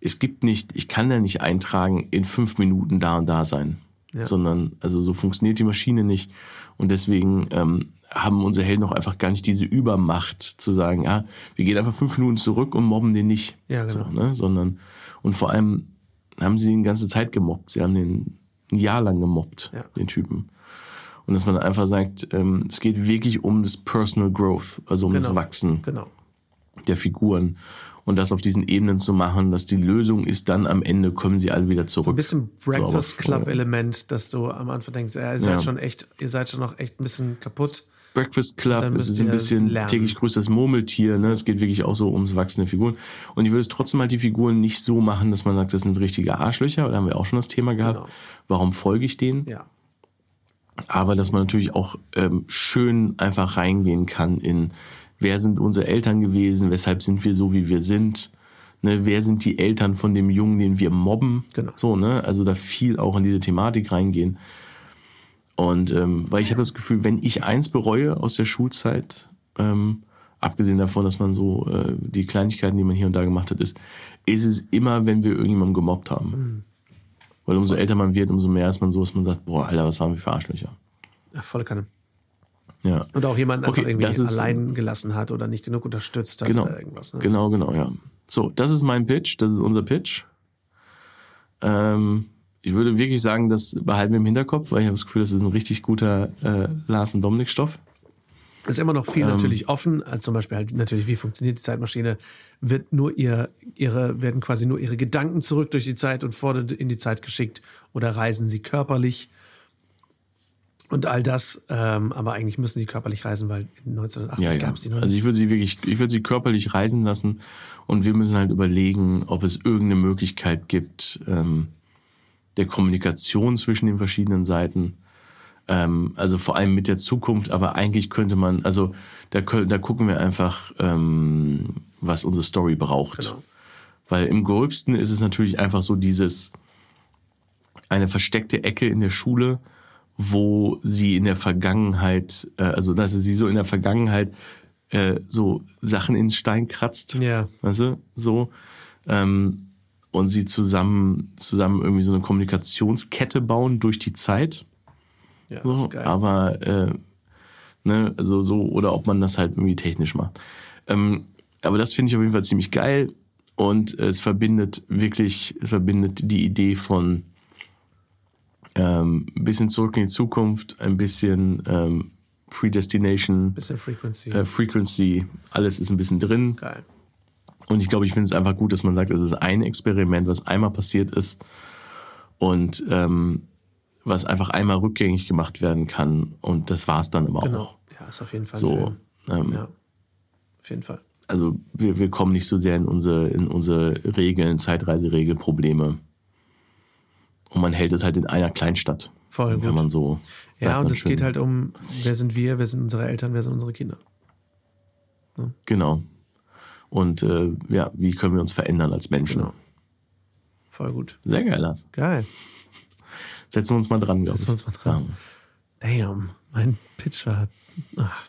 es gibt nicht, ich kann ja nicht eintragen, in fünf Minuten da und da sein. Ja. Sondern, also so funktioniert die Maschine nicht. Und deswegen ähm, haben unsere Helden auch einfach gar nicht diese Übermacht zu sagen, ja, wir gehen einfach fünf Minuten zurück und mobben den nicht. Ja, genau. So, ne? Sondern, und vor allem haben sie ihn die ganze Zeit gemobbt. Sie haben den ein Jahr lang gemobbt, Ja. den Typen. Und dass man einfach sagt, ähm, es geht wirklich um das Personal Growth, also um das Genau. Wachsen Genau. Der Figuren. Und das auf diesen Ebenen zu machen, dass die Lösung ist, dann am Ende kommen sie alle wieder zurück. Ein bisschen Breakfast Club Element, dass du am Anfang denkst, ja, ihr seid Ja. schon echt, ihr seid schon noch echt ein bisschen kaputt. Breakfast Club, es ist ein bisschen lernen. täglich grüßt das Murmeltier, ne? Es geht wirklich auch so ums Wachsen der Figuren. Und ich würde es trotzdem halt die Figuren nicht so machen, dass man sagt, das sind richtige Arschlöcher, da haben wir auch schon das Thema gehabt. Genau. Warum folge ich denen? Ja. aber dass man natürlich auch ähm, schön einfach reingehen kann in, wer sind unsere Eltern gewesen, weshalb sind wir so, wie wir sind, ne, wer sind die Eltern von dem Jungen, den wir mobben, Genau. so, ne, also da viel auch in diese Thematik reingehen. Und ähm, weil ich habe das Gefühl, wenn ich eins bereue aus der Schulzeit, ähm, abgesehen davon, dass man so äh, die Kleinigkeiten, die man hier und da gemacht hat, ist, ist es immer, wenn wir irgendjemanden gemobbt haben. Mhm. Weil umso älter man wird, umso mehr ist man so, dass man sagt, boah, Alter, was waren wir für Arschlöcher. ja volle Kanne. Ja. Und auch jemanden einfach Okay, irgendwie das ist- allein gelassen hat oder nicht genug unterstützt hat Genau. oder irgendwas. Ne? Genau, genau, ja. So, das ist mein Pitch, das ist unser Pitch. Ähm, ich würde wirklich sagen, das behalten wir im Hinterkopf, weil ich habe das Gefühl, das ist ein richtig guter äh, Lars und Dominik Stoff. Ist immer noch viel Ähm, natürlich offen, als zum Beispiel halt natürlich, wie funktioniert die Zeitmaschine, wird nur ihr, ihre, werden quasi nur ihre Gedanken zurück durch die Zeit und vor in die Zeit geschickt oder reisen sie körperlich Und all das, ähm, aber eigentlich müssen sie körperlich reisen, weil in 1980 Ja, ja. gab es die noch Also ich würde sie wirklich, ich würde sie körperlich reisen lassen und wir müssen halt überlegen, ob es irgendeine Möglichkeit gibt ähm, der Kommunikation zwischen den verschiedenen Seiten. Ähm, also vor allem mit der Zukunft, aber eigentlich könnte man, also da, da gucken wir einfach, ähm, was unsere Story braucht. Genau. Weil im gröbsten ist es natürlich einfach so dieses eine versteckte Ecke in der Schule, wo sie in der Vergangenheit, äh, also dass sie so in der Vergangenheit äh, so Sachen ins Stein kratzt, Ja, weißt du, so ähm, und sie zusammen zusammen irgendwie so eine Kommunikationskette bauen durch die Zeit. ja, das So, ist geil. aber äh, ne, also so, oder ob man das halt irgendwie technisch macht. Ähm, aber das finde ich auf jeden Fall ziemlich geil und es verbindet wirklich, es verbindet die Idee von ähm, ein bisschen zurück in die Zukunft, ein bisschen ähm, Predestination, Bisschen Frequency. äh, Frequency, alles ist ein bisschen drin. geil. Und ich glaube, ich finde es einfach gut, dass man sagt, es ist ein Experiment, was einmal passiert ist und ähm, was einfach einmal rückgängig gemacht werden kann. Und das war's dann aber auch. Genau. Ja, ist auf jeden Fall So, ähm, Ja, auf jeden Fall. also wir, wir kommen nicht so sehr in unsere, in unsere Regeln, Zeitreiseregelprobleme. Und man hält es halt in einer Kleinstadt. Voll gut. man so. Ja, und es geht halt um, wer sind wir, wer sind unsere Eltern, wer sind unsere Kinder. Genau. Und äh, ja, wie können wir uns verändern als Menschen? Genau. Voll gut. Sehr geil, Lars. Geil. Setzen wir uns mal dran, glaube ich. Setzen wir uns mal dran. Damn, mein Pitch war. Ach.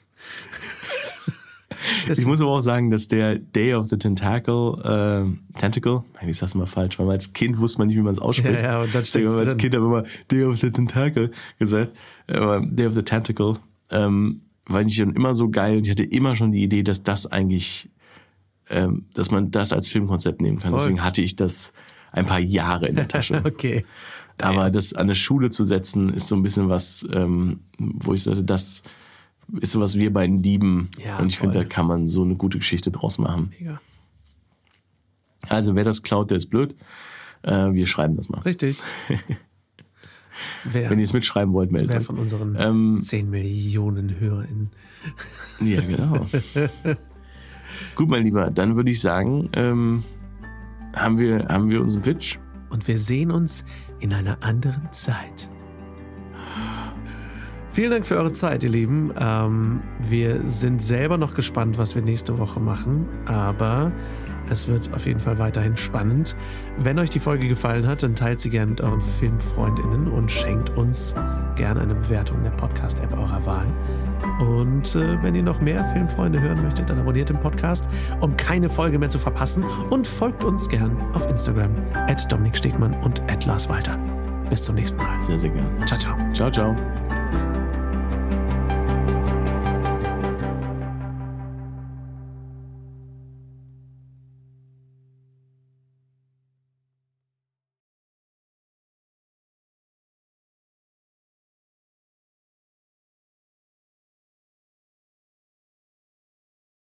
Ich muss aber auch sagen, dass der Day of the Tentacle, äh, Tentacle, ich sag's mal falsch, weil man als Kind wusste man nicht, wie man es ausspricht. Ja, ja, und dann wir als. Kind aber immer Day of the Tentacle gesagt, aber Day of the Tentacle, ähm, weil ich schon immer so geil und ich hatte immer schon die Idee, dass das eigentlich, ähm, dass man das als Filmkonzept nehmen kann. Voll. Deswegen hatte ich das ein paar Jahre in der Tasche. okay. Aber das an eine Schule zu setzen, ist so ein bisschen was, ähm, wo ich sagte, das ist so was wir beiden lieben. Ja, und ich finde, da kann man so eine gute Geschichte draus machen. Mega. Also wer das klaut, der ist blöd. Äh, wir schreiben das mal. Richtig. Wer, Wenn ihr es mitschreiben wollt, meldet wer von unseren Ähm, 10 Millionen HörerInnen. Ja, genau. Gut, mein Lieber, dann würde ich sagen, ähm, haben, wir, haben wir unseren Pitch? Und wir sehen uns in einer anderen Zeit. Vielen Dank für eure Zeit, ihr Lieben. Ähm, wir sind selber noch gespannt, was wir nächste Woche machen, aber es wird auf jeden Fall weiterhin spannend. Wenn euch die Folge gefallen hat, dann teilt sie gerne mit euren FilmfreundInnen und schenkt uns gerne eine Bewertung in der Podcast-App eurer Wahl. Und äh, wenn ihr noch mehr Filmfreunde hören möchtet, dann abonniert den Podcast, um keine Folge mehr zu verpassen und folgt uns gern auf Instagram at Dominik Stegmann und at Lars Walter. Bis zum nächsten Mal. Sehr, sehr gerne. Ciao, ciao. Ciao, ciao.